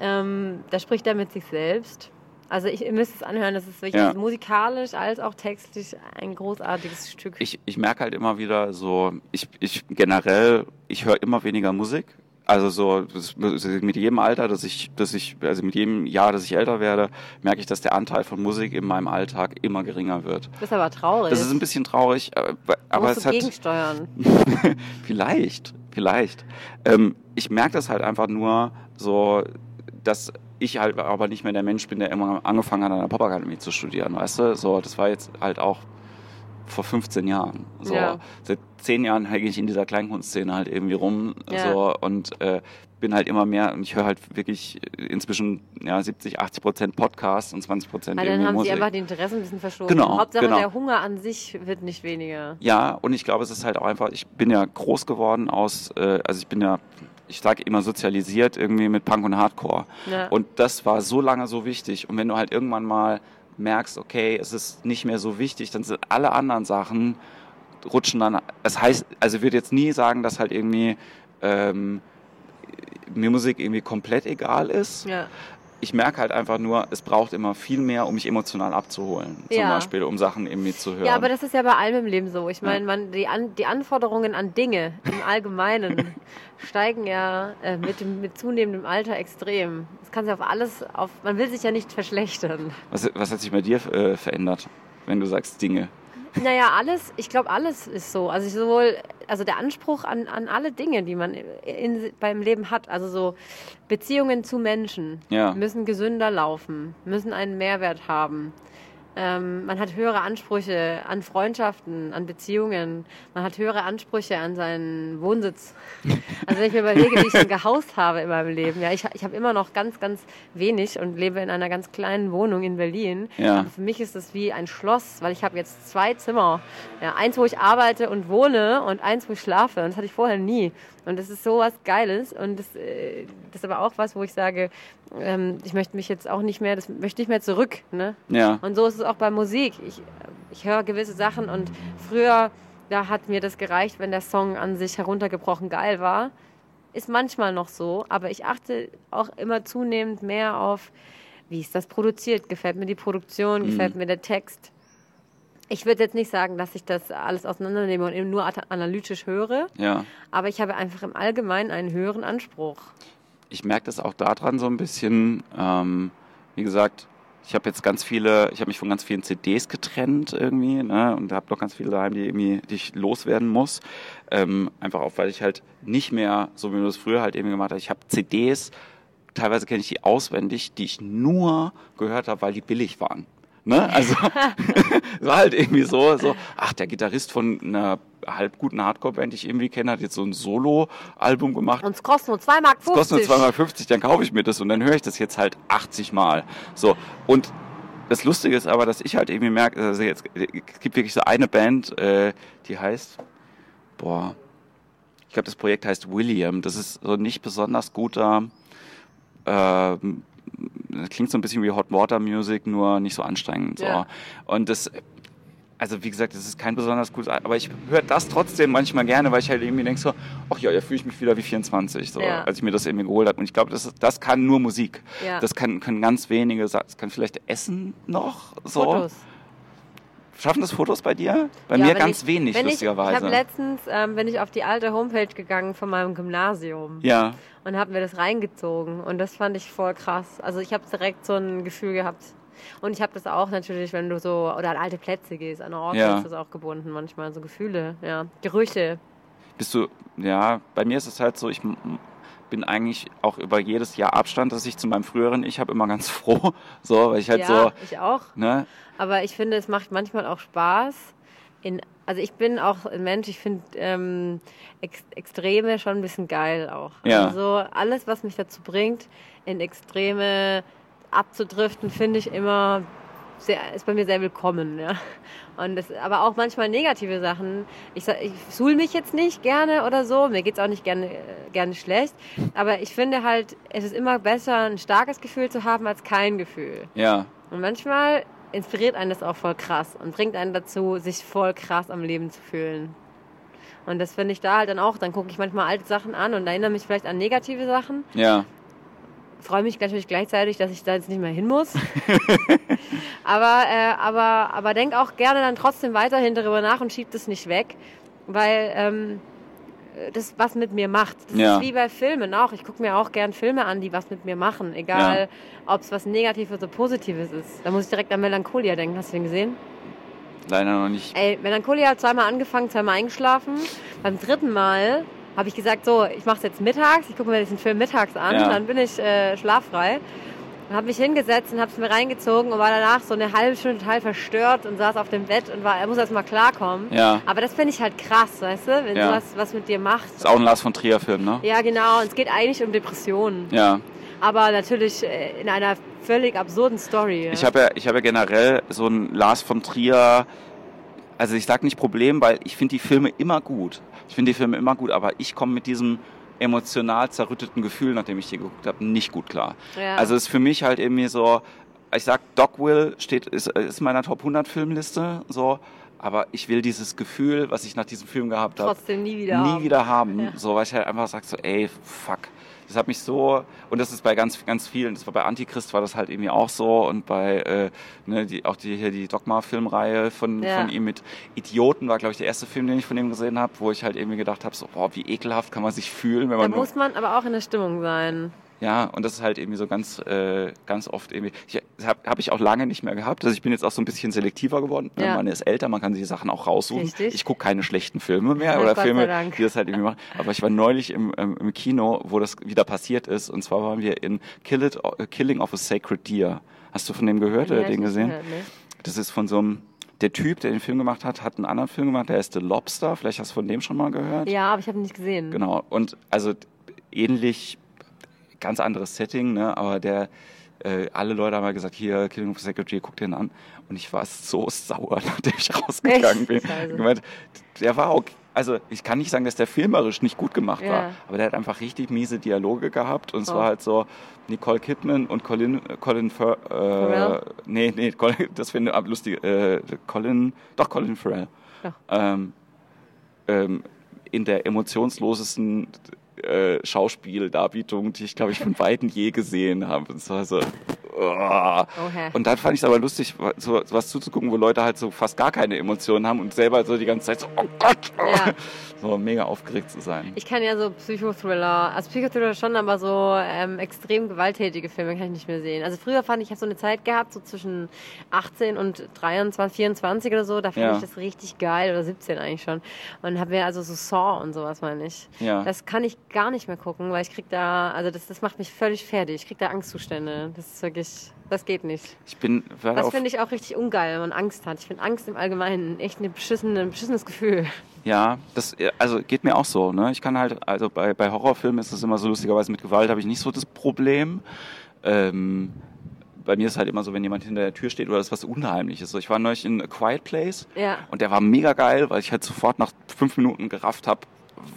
Ähm, da spricht er mit sich selbst. Also ich, ihr müsst es anhören. Das ist wirklich Ja. musikalisch als auch textlich ein großartiges Stück. ich, ich merke halt immer wieder so, ich, ich generell, ich höre immer weniger Musik. Also so das, mit jedem Alter, dass ich, dass ich, also mit jedem Jahr, dass ich älter werde, merke ich, dass der Anteil von Musik in meinem Alltag immer geringer wird. das ist aber traurig. Das ist ein bisschen traurig, aber, da aber musst es du hat gegensteuern. vielleicht, vielleicht. Ähm, ich merke das halt einfach nur so, dass ich halt aber nicht mehr der Mensch bin, der immer angefangen hat, an der Popakademie zu studieren, weißt du? So, das war jetzt halt auch vor 15 Jahren. So, Ja. seit zehn Jahren hänge ich in dieser Kleinkunstszene halt irgendwie rum Ja. so und äh, bin halt immer mehr und ich höre halt wirklich inzwischen ja 70, 80 Prozent Podcasts und 20 Prozent Weil irgendwie dann haben Musik. sie einfach die Interessen ein bisschen verschoben. Genau, Hauptsache genau. der Hunger an sich wird nicht weniger. Ja, und ich glaube, es ist halt auch einfach, ich bin ja groß geworden aus, äh, also ich bin ja, ich sage immer sozialisiert irgendwie mit Punk und Hardcore. Ja. Und das war so lange so wichtig. Und wenn du halt irgendwann mal merkst, okay, es ist nicht mehr so wichtig, dann sind alle anderen Sachen rutschen dann. Das heißt, also ich würde jetzt nie sagen, dass halt irgendwie ähm, mir Musik irgendwie komplett egal ist. Ja. Ich merke halt einfach nur, es braucht immer viel mehr, um mich emotional abzuholen. Zum Ja. Beispiel, um Sachen irgendwie zu hören. Ja, aber das ist ja bei allem im Leben so. Ich meine, man, die, an, die Anforderungen an Dinge im Allgemeinen steigen ja äh, mit, dem, mit zunehmendem Alter extrem. Das kann sich auf alles, auf, man will sich ja nicht verschlechtern. Was, was hat sich bei dir äh, verändert, wenn du sagst Dinge? Naja, alles, ich glaube, alles ist so. Also sowohl, also der Anspruch an, an alle Dinge, die man in, beim Leben hat, also so Beziehungen zu Menschen Ja. müssen gesünder laufen, müssen einen Mehrwert haben. Ähm, man hat höhere Ansprüche an Freundschaften, an Beziehungen. Man hat höhere Ansprüche an seinen Wohnsitz. Also wenn ich mir überlege, wie ich schon gehaust habe in meinem Leben. Ja, ich, ich habe immer noch ganz, ganz wenig und lebe in einer ganz kleinen Wohnung in Berlin. Ja. Aber für mich ist es wie ein Schloss, weil ich habe jetzt zwei Zimmer. Ja, eins, wo ich arbeite und wohne und eins, wo ich schlafe. Und das hatte ich vorher nie. Und das ist so was Geiles. Und das, äh, das ist aber auch was, wo ich sage, ähm, ich möchte mich jetzt auch nicht mehr, das möchte nicht mehr zurück. Ne? Ja. Und so ist es auch bei Musik. Ich, ich höre gewisse Sachen und früher da hat mir das gereicht, wenn der Song an sich heruntergebrochen geil war. Ist manchmal noch so, aber ich achte auch immer zunehmend mehr auf, wie ist das produziert? Gefällt mir die Produktion? Mhm. Gefällt mir der Text? Ich würde jetzt nicht sagen, dass ich das alles auseinandernehme und eben nur analytisch höre, Ja. aber ich habe einfach im Allgemeinen einen höheren Anspruch. ich merke das auch daran so ein bisschen. Ähm, wie gesagt, ich habe jetzt ganz viele, ich habe mich von ganz vielen CDs getrennt irgendwie, ne, und habe noch ganz viele daheim, die irgendwie, die ich loswerden muss. Ähm, einfach auch, weil ich halt nicht mehr, so wie man das früher halt eben gemacht hat, ich habe CDs, teilweise kenne ich die auswendig, die ich nur gehört habe, weil die billig waren. Ne? Also es war halt irgendwie so, so, ach, der Gitarrist von einer halb guten Hardcore-Band, die ich irgendwie kenne, hat jetzt so ein Solo-Album gemacht. Und es kostet nur 2,50 Mark. Es kostet nur 2,50 dann kaufe ich mir das und dann höre ich das jetzt halt 80 Mal. So, und das Lustige ist aber, dass ich halt irgendwie merke, also jetzt, es gibt wirklich so eine Band, äh, die heißt, boah, ich glaube, das Projekt heißt William. Das ist so ein nicht besonders guter, ähm, das klingt so ein bisschen wie Hot Water Music, nur nicht so anstrengend. So. Ja. Und das, also wie gesagt, das ist kein besonders gutes, Al- aber ich höre das trotzdem manchmal gerne, weil ich halt irgendwie denke so, ach ja, da fühle ich mich wieder wie 24, so, Ja. als ich mir das irgendwie geholt habe. Und ich glaube, das, das kann nur Musik. Ja. Das kann, können ganz wenige, das kann vielleicht Essen noch, so. Fotos. Schaffen das Fotos bei dir? Bei Ja, mir ganz ich, wenig, lustigerweise. Ich, ich habe letztens, ähm, bin ich auf die alte Homepage gegangen von meinem Gymnasium ja, und habe mir das reingezogen und das fand ich voll krass. Also ich habe direkt so ein Gefühl gehabt. Und ich habe das auch natürlich, wenn du so, oder an alte Plätze gehst, an Orte Ja. ist das auch gebunden manchmal, so Gefühle, ja. Gerüche. bist du, ja, bei mir ist es halt so, ich bin eigentlich auch über jedes Jahr Abstand, das ich zu meinem früheren Ich habe, immer ganz froh, so, weil ich halt ja, so, ich auch. ne, Aber ich finde, es macht manchmal auch Spaß. In, also ich bin auch ein Mensch, ich finde ähm, Ex Extreme schon ein bisschen geil auch. Ja. Also alles, was mich dazu bringt, in Extreme abzudriften, finde ich immer sehr, ist bei mir sehr willkommen. Ja. Und das, aber auch manchmal negative Sachen. Ich, ich suhl mich jetzt nicht gerne oder so. Mir geht's auch nicht gerne, gerne schlecht. Aber ich finde halt, es ist immer besser, ein starkes Gefühl zu haben als kein Gefühl. ja, Und manchmal inspiriert einen das auch voll krass und bringt einen dazu, sich voll krass am Leben zu fühlen. Und das finde ich da halt dann auch. Dann gucke ich manchmal alte Sachen an und erinnere mich vielleicht an negative Sachen. ja, Freue mich natürlich gleichzeitig, dass ich da jetzt nicht mehr hin muss. aber, äh, aber, aber denk auch gerne dann trotzdem weiterhin darüber nach und schieb das nicht weg. Weil ähm, das was mit mir macht. Das Ja. ist wie bei Filmen auch. Ich gucke mir auch gern Filme an, die was mit mir machen. Egal, ob es was Negatives oder Positives ist. Da muss ich direkt an Melancholia denken. Hast du den gesehen? leider noch nicht. Ey, Melancholia hat zweimal angefangen, zweimal eingeschlafen. Beim dritten Mal habe ich gesagt, so, ich mache es jetzt mittags. Ich gucke mir diesen Film mittags an. Ja. Dann bin ich äh, schlaffrei. Und habe mich hingesetzt und habe es mir reingezogen und war danach so eine halbe Stunde total verstört und saß auf dem Bett und war, er muss erst mal klarkommen. Ja, Aber das finde ich halt krass, weißt du, wenn Ja. sowas was mit dir macht. ist auch ein Lars von Trier Film, ne? Ja, genau. Und es geht eigentlich um Depressionen. Ja. Aber natürlich äh, in einer völlig absurden Story. Ich habe ja, ich habe ja generell so ein Lars von Trier, also ich sag nicht Problem, weil ich finde die Filme immer gut. Ich finde die Filme immer gut, aber ich komme mit diesem emotional zerrütteten Gefühl, nachdem ich die geguckt habe, nicht gut klar. Ja. Also ist für mich halt irgendwie so, ich sag, Dogville steht, ist, ist in meiner Top 100 Filmliste, so, aber ich will dieses Gefühl, was ich nach diesem Film gehabt habe, trotzdem nie wieder. nie haben. wieder haben. Ja. So, weil ich halt einfach sage so, ey, fuck. Das hat mich so, und das ist bei ganz, ganz vielen, das war bei Antichrist war das halt irgendwie auch so und bei, äh, ne, die, auch die, hier die Dogma-Filmreihe von, Ja. von ihm mit Idioten war, glaube ich, der erste Film, den ich von ihm gesehen habe, wo ich halt irgendwie gedacht habe, so, boah, wie ekelhaft kann man sich fühlen, wenn Da man nur, muss man aber auch in der Stimmung sein. Ja, und das ist halt irgendwie so ganz, äh, ganz oft irgendwie. Habe hab ich auch lange nicht mehr gehabt. Also ich bin jetzt auch so ein bisschen selektiver geworden. Ja. Man ist älter, man kann sich die Sachen auch raussuchen. Richtig. Ich gucke keine schlechten Filme mehr Ja, oder Gott Filme, die das halt irgendwie machen. Aber ich war neulich im, im, im Kino, wo das wieder passiert ist. Und zwar waren wir in Kill It, Killing of a Sacred Deer. Hast du von dem gehört Nee, oder den gesehen? gehört, ne? Das ist von so einem. Der Typ, der den Film gemacht hat, hat einen anderen Film gemacht, der heißt The Lobster. Vielleicht hast du von dem schon mal gehört. Ja, aber ich habe ihn nicht gesehen. Genau. Und also ähnlich, ganz anderes Setting, ne? aber der, äh, alle Leute haben mal gesagt, hier, Killing of the Secretary, guck den an. Und ich war so sauer, nachdem ich rausgegangen Echt? bin. Scheiße. Gemeint, der war okay. Also ich kann nicht sagen, dass der filmerisch nicht gut gemacht Ja. war, aber der hat einfach richtig miese Dialoge gehabt und es Oh. war halt so Nicole Kidman und Colin, Colin Fir, äh, Farrell? nee, nee, Colin, das finde ich lustig, äh, Colin, doch Colin Farrell. Ja. Ähm, ähm, in der emotionslosesten äh, Schauspieldarbietung, die ich, glaube ich, von Weitem je gesehen habe. Und, so, so, oh. und dann fand ich es aber lustig, so, was zuzugucken, wo Leute halt so fast gar keine Emotionen haben und selber so die ganze Zeit so, oh Gott, ja. so mega aufgeregt zu sein. Ich kann ja so Psychothriller, also Psychothriller schon, aber so ähm, extrem gewalttätige Filme kann ich nicht mehr sehen. Also früher fand ich, ich habe so eine Zeit gehabt, so zwischen 18 und 23, 24 oder so, da fand ja. ich das richtig geil, oder 17 eigentlich schon. Und habe mir also so Saw und sowas meine ich. Ja. Das kann ich gar nicht mehr gucken, weil ich krieg da, also das, das macht mich völlig fertig. Ich krieg da Angstzustände. Das ist wirklich, das geht nicht. Ich bin, das finde ich auch richtig ungeil, wenn man Angst hat. Ich finde Angst im Allgemeinen echt eine beschissene, ein beschissenes Gefühl. Ja, das also geht mir auch so. Ne? Ich kann halt, also bei, bei Horrorfilmen ist es immer so lustigerweise mit Gewalt habe ich nicht so das Problem. Ähm, bei mir ist halt immer so, wenn jemand hinter der Tür steht oder das ist was Unheimliches. So, ich war neulich in A Quiet Place ja. und der war mega geil, weil ich halt sofort nach fünf Minuten gerafft habe,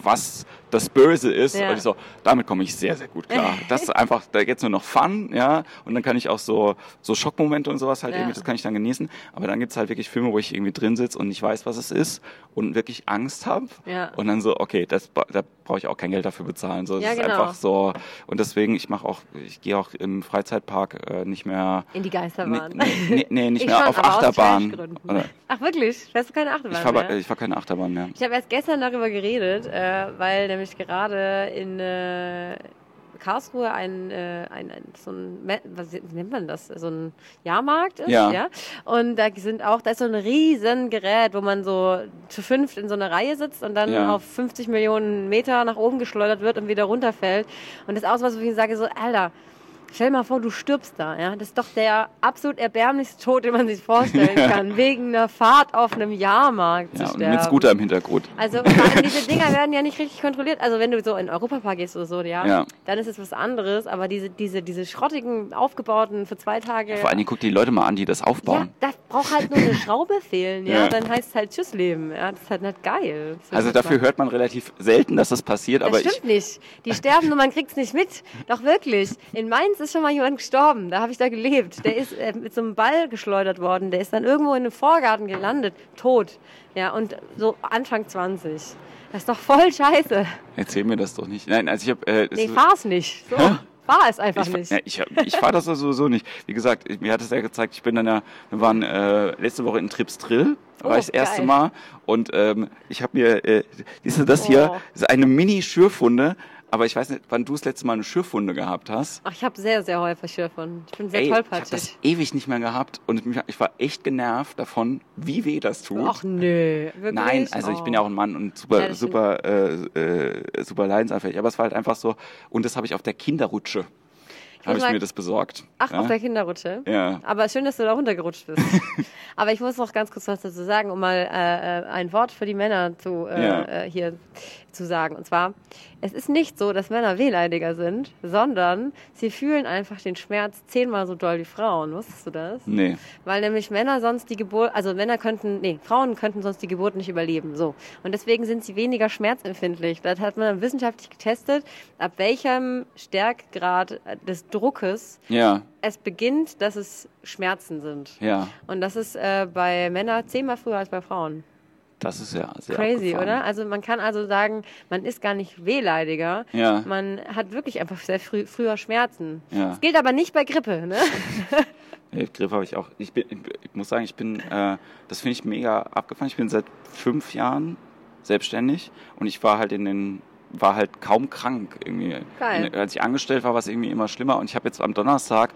was das Böse ist. Ja. Und ich so, damit komme ich sehr, sehr gut klar. Das ist einfach, da geht's nur noch Fun, ja. Und dann kann ich auch so, so Schockmomente und sowas halt ja. irgendwie, das kann ich dann genießen. Aber dann gibt's halt wirklich Filme, wo ich irgendwie drin sitze und nicht weiß, was es ist und wirklich Angst habe. Ja. Und dann so, okay, das, da brauche ich auch kein Geld dafür bezahlen. So, ja, ist genau. einfach so. Und deswegen, ich mache auch, ich gehe auch im Freizeitpark äh, nicht mehr. In die Geisterbahn. Nee, nee, nee nicht ich mehr auf Achterbahn. Ach wirklich? Fährst du keine Achterbahn? Ich fahre ich fahr keine Achterbahn mehr. Ich habe erst gestern darüber geredet, äh, weil nämlich gerade in äh, Karlsruhe ein, äh, ein, ein so ein, was nennt man das? So ein Jahrmarkt ist, ja. ja. Und da sind auch, da ist so ein riesen Gerät, wo man so zu fünft in so einer Reihe sitzt und dann ja. auf 50 Millionen Meter nach oben geschleudert wird und wieder runterfällt. Und das ist auch so was, wo ich sage so, Alter, Stell dir mal vor, du stirbst da. Ja? Das ist doch der absolut erbärmlichste Tod, den man sich vorstellen kann. Wegen einer Fahrt auf einem Jahrmarkt ja, zu sterben. mit Scooter im Hintergrund. Also diese Dinger werden ja nicht richtig kontrolliert. Also wenn du so in Europapark gehst oder so, ja, ja. dann ist es was anderes. Aber diese, diese, diese schrottigen, aufgebauten für zwei Tage... Vor allen Dingen guck die Leute mal an, die das aufbauen. Ja, da braucht halt nur eine Schraube fehlen. Ja? ja. Dann heißt es halt Tschüss Leben. Ja? Das ist halt nicht geil. Also dafür hört man relativ selten, dass das passiert. Das aber stimmt ich nicht. Die sterben und man kriegt es nicht mit. Doch wirklich. In Mainz ist schon mal jemand gestorben. Da habe ich da gelebt. Der ist äh, mit so einem Ball geschleudert worden. Der ist dann irgendwo in einem Vorgarten gelandet, tot. Ja, und so Anfang 20. Das ist doch voll scheiße. Erzähl mir das doch nicht. Nein, also ich habe. Äh, nee, fahr's nicht. So. Fahr es einfach ich, nicht. Ja, ich ich fahre das sowieso nicht. Wie gesagt, ich, mir hat es ja gezeigt, ich bin dann ja, wir waren äh, letzte Woche in Trips Drill, war oh, ich das erste geil. Mal. Und ähm, ich habe mir, äh, du, das oh. hier, das ist eine Mini-Schürfunde aber ich weiß nicht, wann du das letzte Mal eine Schürfwunde gehabt hast. Ach, ich habe sehr, sehr häufig Schürfwunden. Ich bin sehr Ey, tollpatschig. Ich habe das ewig nicht mehr gehabt und ich war echt genervt davon, wie weh das tut. Ach nö, wirklich? Nein, also oh. ich bin ja auch ein Mann und super, ja, super, äh, äh, super leidensanfällig. Aber es war halt einfach so, und das habe ich auf der Kinderrutsche habe ich mir das besorgt. Ach, ja? auf der Kinderrutsche? Ja. Aber schön, dass du da runtergerutscht bist. Aber ich muss noch ganz kurz was dazu sagen, um mal äh, äh ein Wort für die Männer zu, äh, ja. Äh, hier zu sagen. Und zwar, es ist nicht so, dass Männer wehleidiger sind, sondern sie fühlen einfach den Schmerz zehnmal so doll wie Frauen. Wusstest du das? Nee. Weil nämlich Männer sonst die Geburt, also Männer könnten, nee, Frauen könnten sonst die Geburt nicht überleben. So. Und deswegen sind sie weniger schmerzempfindlich. Das hat man wissenschaftlich getestet, ab welchem Stärkgrad des Druckes ja. es beginnt, dass es Schmerzen sind. Ja. Und das ist äh, bei Männern zehnmal früher als bei Frauen. Das ist ja sehr crazy, oder? Also man kann also sagen, man ist gar nicht wehleidiger. Ja. Man hat wirklich einfach sehr früh, früher Schmerzen. Ja. Das gilt aber nicht bei Grippe, ne? Nee, Grippe habe ich auch. Ich, bin, ich muss sagen, ich bin, äh, das finde ich mega abgefahren. Ich bin seit fünf Jahren selbstständig und ich war halt in den war halt kaum krank irgendwie. Geil. Als ich angestellt war, war es irgendwie immer schlimmer. Und ich habe jetzt am Donnerstag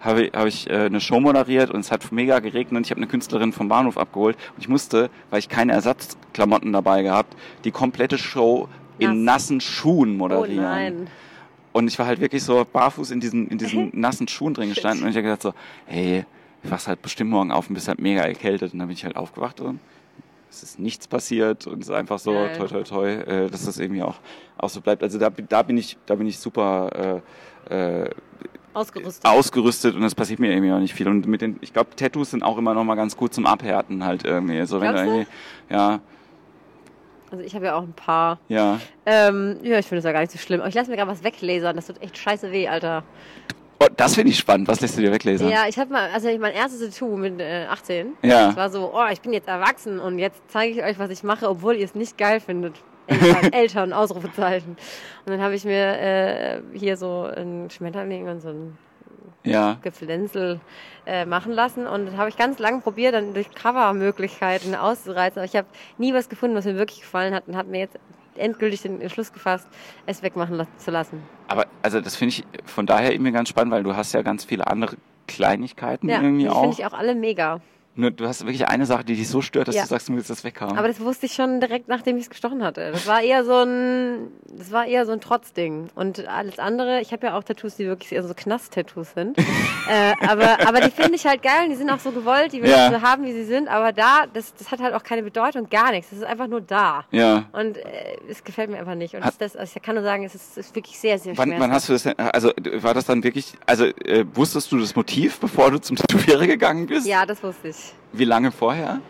habe ich, hab ich äh, eine Show moderiert und es hat mega geregnet und ich habe eine Künstlerin vom Bahnhof abgeholt und ich musste, weil ich keine Ersatzklamotten dabei gehabt, die komplette Show Nass. in nassen Schuhen moderieren. Oh nein. Und ich war halt wirklich so barfuß in diesen, in diesen nassen Schuhen drin gestanden und ich habe gedacht so, hey, ich wach's halt bestimmt morgen auf und bist halt mega erkältet. Und dann bin ich halt aufgewacht und es ist nichts passiert und es ist einfach so Geil. toi toi toi, äh, dass das irgendwie auch, auch so bleibt. Also da, da bin ich, da bin ich super äh, äh, ausgerüstet. ausgerüstet und es passiert mir irgendwie auch nicht viel. Und mit den, ich glaube, Tattoos sind auch immer noch mal ganz gut zum Abhärten halt irgendwie. So wenn irgendwie, ja. Also ich habe ja auch ein paar. Ja. Ähm, ja, ich finde das ja gar nicht so schlimm. Aber ich lasse mir gerade was weglasern. Das tut echt scheiße weh, Alter. Oh, das finde ich spannend. Was lässt du dir weglesen? Ja, ich habe mal, also mein erstes Tattoo mit äh, 18. Ja. Das war so, oh, ich bin jetzt erwachsen und jetzt zeige ich euch, was ich mache, obwohl ihr es nicht geil findet. Eltern, Eltern Ausrufezeichen. Und dann habe ich mir äh, hier so ein Schmetterling und so ein Ja. Geflenzel äh, machen lassen und das habe ich ganz lange probiert, dann durch Covermöglichkeiten auszureizen. Aber ich habe nie was gefunden, was mir wirklich gefallen hat und habe mir jetzt endgültig den Entschluss gefasst, es wegmachen zu lassen. Aber also das finde ich von daher irgendwie ganz spannend, weil du hast ja ganz viele andere Kleinigkeiten Ja, irgendwie die auch. finde ich auch alle mega. Nur du hast wirklich eine Sache, die dich so stört, dass Ja. du sagst, du willst das weghaben. Aber das wusste ich schon direkt, nachdem ich es gestochen hatte. Das war eher so ein, das war eher so ein Trotzding. Und alles andere, ich habe ja auch Tattoos, die wirklich eher so Knast-Tattoos sind. äh, aber, aber die finde ich halt geil und die sind auch so gewollt, die will Ja. ich so haben, wie sie sind. Aber da, das, das hat halt auch keine Bedeutung, gar nichts. Das ist einfach nur da. ja. Und äh, es gefällt mir einfach nicht. Und Hat- das, also ich kann nur sagen, es ist, ist wirklich sehr, sehr Wann, wann hast du das denn, also war das dann wirklich, also äh, wusstest du das Motiv, bevor du zum Tätowierer gegangen bist? Ja, das wusste ich. Wie lange vorher?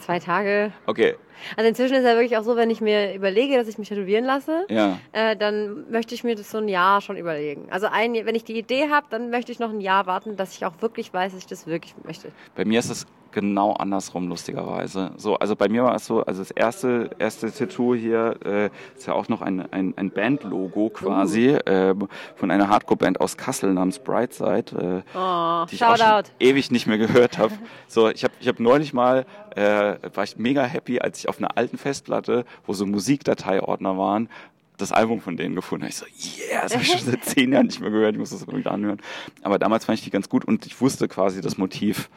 Zwei Tage. Okay, Also inzwischen ist ja wirklich auch so, wenn ich mir überlege, dass ich mich tätowieren lasse, ja. äh, dann möchte ich mir das so ein Jahr schon überlegen. Also ein, wenn ich die Idee habe, dann möchte ich noch ein Jahr warten, dass ich auch wirklich weiß, dass ich das wirklich möchte. Bei mir ist es genau andersrum, lustigerweise. So, also bei mir war es so, also das erste, erste Tattoo hier äh, ist ja auch noch ein, ein, ein Bandlogo quasi ähm, von einer Hardcore-Band aus Kassel namens Brightside, äh, Oh, die ich auch schon Shoutout. ewig nicht mehr gehört habe. So, ich habe ich hab neulich mal, äh, war ich mega happy, als ich auf einer alten Festplatte, wo so Musikdateiordner waren, das Album von denen gefunden habe. Ich so, yeah, das habe ich schon seit zehn Jahren nicht mehr gehört, ich muss das mal wieder anhören. Aber damals fand ich die ganz gut und ich wusste quasi das Motiv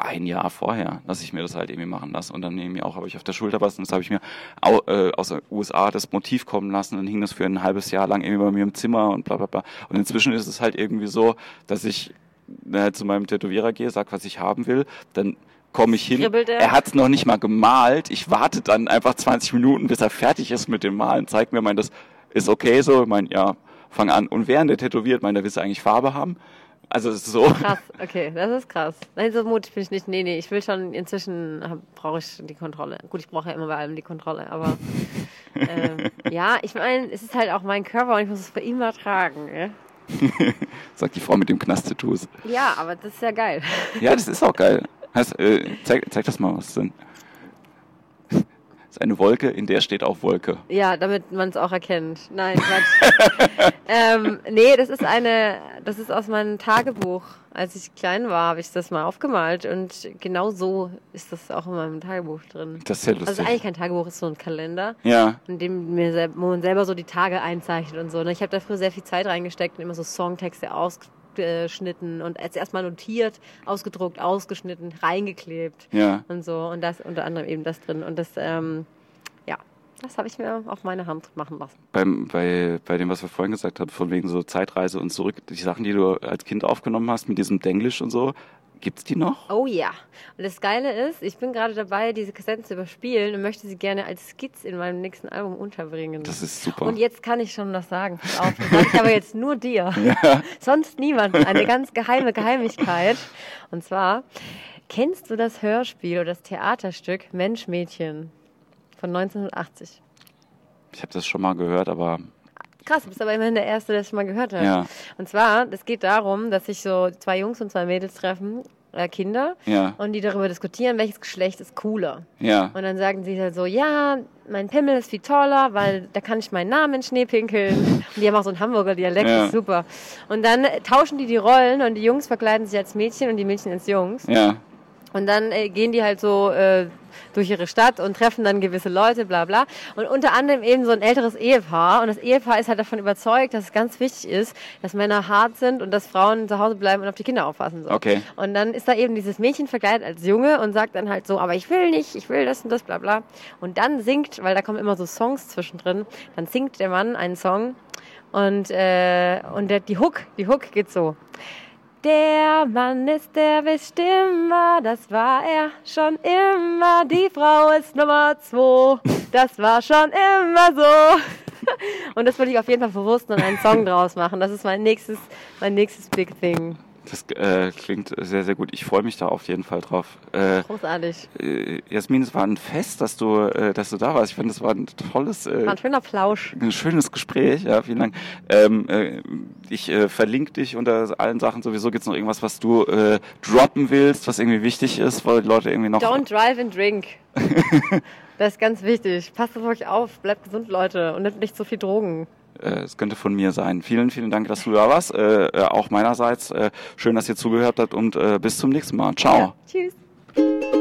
ein Jahr vorher, dass ich mir das halt irgendwie machen lasse. Und dann irgendwie auch habe ich auf der Schulter was und das habe ich mir au, äh, aus den USA das Motiv kommen lassen und hing das für ein halbes Jahr lang irgendwie bei mir im Zimmer und bla bla bla. Und inzwischen ist es halt irgendwie so, dass ich äh, zu meinem Tätowierer gehe, sag, was ich haben will, dann komme ich hin. Kribbelt er? Er hat es noch nicht mal gemalt. Ich warte dann einfach 20 Minuten, bis er fertig ist mit dem Malen. Zeigt mir, mein, das ist okay so. Ich meine, ja, fang an. Und während er tätowiert, mein, der willst du eigentlich Farbe haben. Also es ist so. Krass, okay, das ist krass. Nein, so mutig bin ich nicht. Nee, nee, ich will schon, inzwischen brauche ich die Kontrolle. Gut, ich brauche ja immer bei allem die Kontrolle, aber ähm, ja, ich meine, es ist halt auch mein Körper und ich muss es bei ihm übertragen. Ja? Sagt die Frau mit dem Knast-Tattoos. ja, aber das ist ja geil. Ja, das ist auch geil. Heißt, äh, zeig, zeig das mal, was ist denn? Das ist eine Wolke, in der steht auch Wolke. Ja, damit man es auch erkennt. Nein, Quatsch. ähm, nee, das ist eine, das ist aus meinem Tagebuch. Als ich klein war, habe ich das mal aufgemalt und genau so ist das auch in meinem Tagebuch drin. Das ist ja Also lustig. ist eigentlich kein Tagebuch, es ist so ein Kalender, ja, in dem mir wo man selber so die Tage einzeichnet und so. ne? Ich habe da früher sehr viel Zeit reingesteckt und immer so Songtexte ausgeschnitten und als erstmal notiert, ausgedruckt, ausgeschnitten, reingeklebt ja. und so. Und das unter anderem eben das drin. Und das, ähm, das habe ich mir auf meine Hand machen lassen. Beim, bei, bei dem, was wir vorhin gesagt haben, von wegen so Zeitreise und zurück, die Sachen, die du als Kind aufgenommen hast, mit diesem Denglisch und so, gibt's die noch? Oh ja. Und das Geile ist, ich bin gerade dabei, diese Kassetten zu überspielen und möchte sie gerne als Skizze in meinem nächsten Album unterbringen. Das ist super. Und jetzt kann ich schon was sagen. Pass auf, das sage ich aber jetzt nur dir. Sonst niemand. Eine ganz geheime Geheimlichkeit. Und zwar, kennst du das Hörspiel oder das Theaterstück Mensch, Mädchen von 1980? Ich habe das schon mal gehört, aber Krass, du bist aber immerhin der Erste, der es schon mal gehört hat. Ja. Und zwar, es geht darum, dass sich so zwei Jungs und zwei Mädels treffen, äh, Kinder, Ja. und die darüber diskutieren, welches Geschlecht ist cooler. ja. Und dann sagen sie halt so, ja, mein Pimmel ist viel toller, weil da kann ich meinen Namen in Schnee pinkeln. Und die haben auch so einen Hamburger Dialekt, Ja. das ist super. Und dann tauschen die die Rollen und die Jungs verkleiden sich als Mädchen und die Mädchen als Jungs. Ja. Und dann äh, gehen die halt so äh, durch ihre Stadt und treffen dann gewisse Leute, bla bla. Und unter anderem eben so ein älteres Ehepaar. Und das Ehepaar ist halt davon überzeugt, dass es ganz wichtig ist, dass Männer hart sind und dass Frauen zu Hause bleiben und auf die Kinder aufpassen. So. Okay. Und dann ist da eben dieses Mädchen verkleidet als Junge und sagt dann halt so, aber ich will nicht, ich will das und das, bla bla. Und dann singt, weil da kommen immer so Songs zwischendrin, dann singt der Mann einen Song und, äh, und der, die Hook, die Hook geht so. Der Mann ist der Bestimmer, das war er schon immer. Die Frau ist Nummer zwei, das war schon immer so. Und das will ich auf jeden Fall verwursten und einen Song draus machen. Das ist mein nächstes, mein nächstes Big Thing. Das äh, klingt sehr, sehr gut. Ich freue mich da auf jeden Fall drauf. Äh, Großartig. Äh, Jasmin, es war ein Fest, dass du, äh, dass du da warst. Ich finde, es war ein tolles, äh, war ein schöner Plausch. Ein schönes Gespräch. Ja, vielen Dank. Ähm, äh, ich äh, verlinke dich unter allen Sachen. Sowieso gibt es noch irgendwas, was du äh, droppen willst, was irgendwie wichtig ist, weil die Leute irgendwie noch. Don't drive and drink. das ist ganz wichtig. Passt auf euch auf. Bleibt gesund, Leute, und nehmt nicht so viel Drogen. Äh, es könnte von mir sein. Vielen, vielen Dank, dass du da warst. Äh, äh auch meinerseits. Schön, dass ihr zugehört habt und bis zum nächsten Mal. Ciao. Ja, tschüss.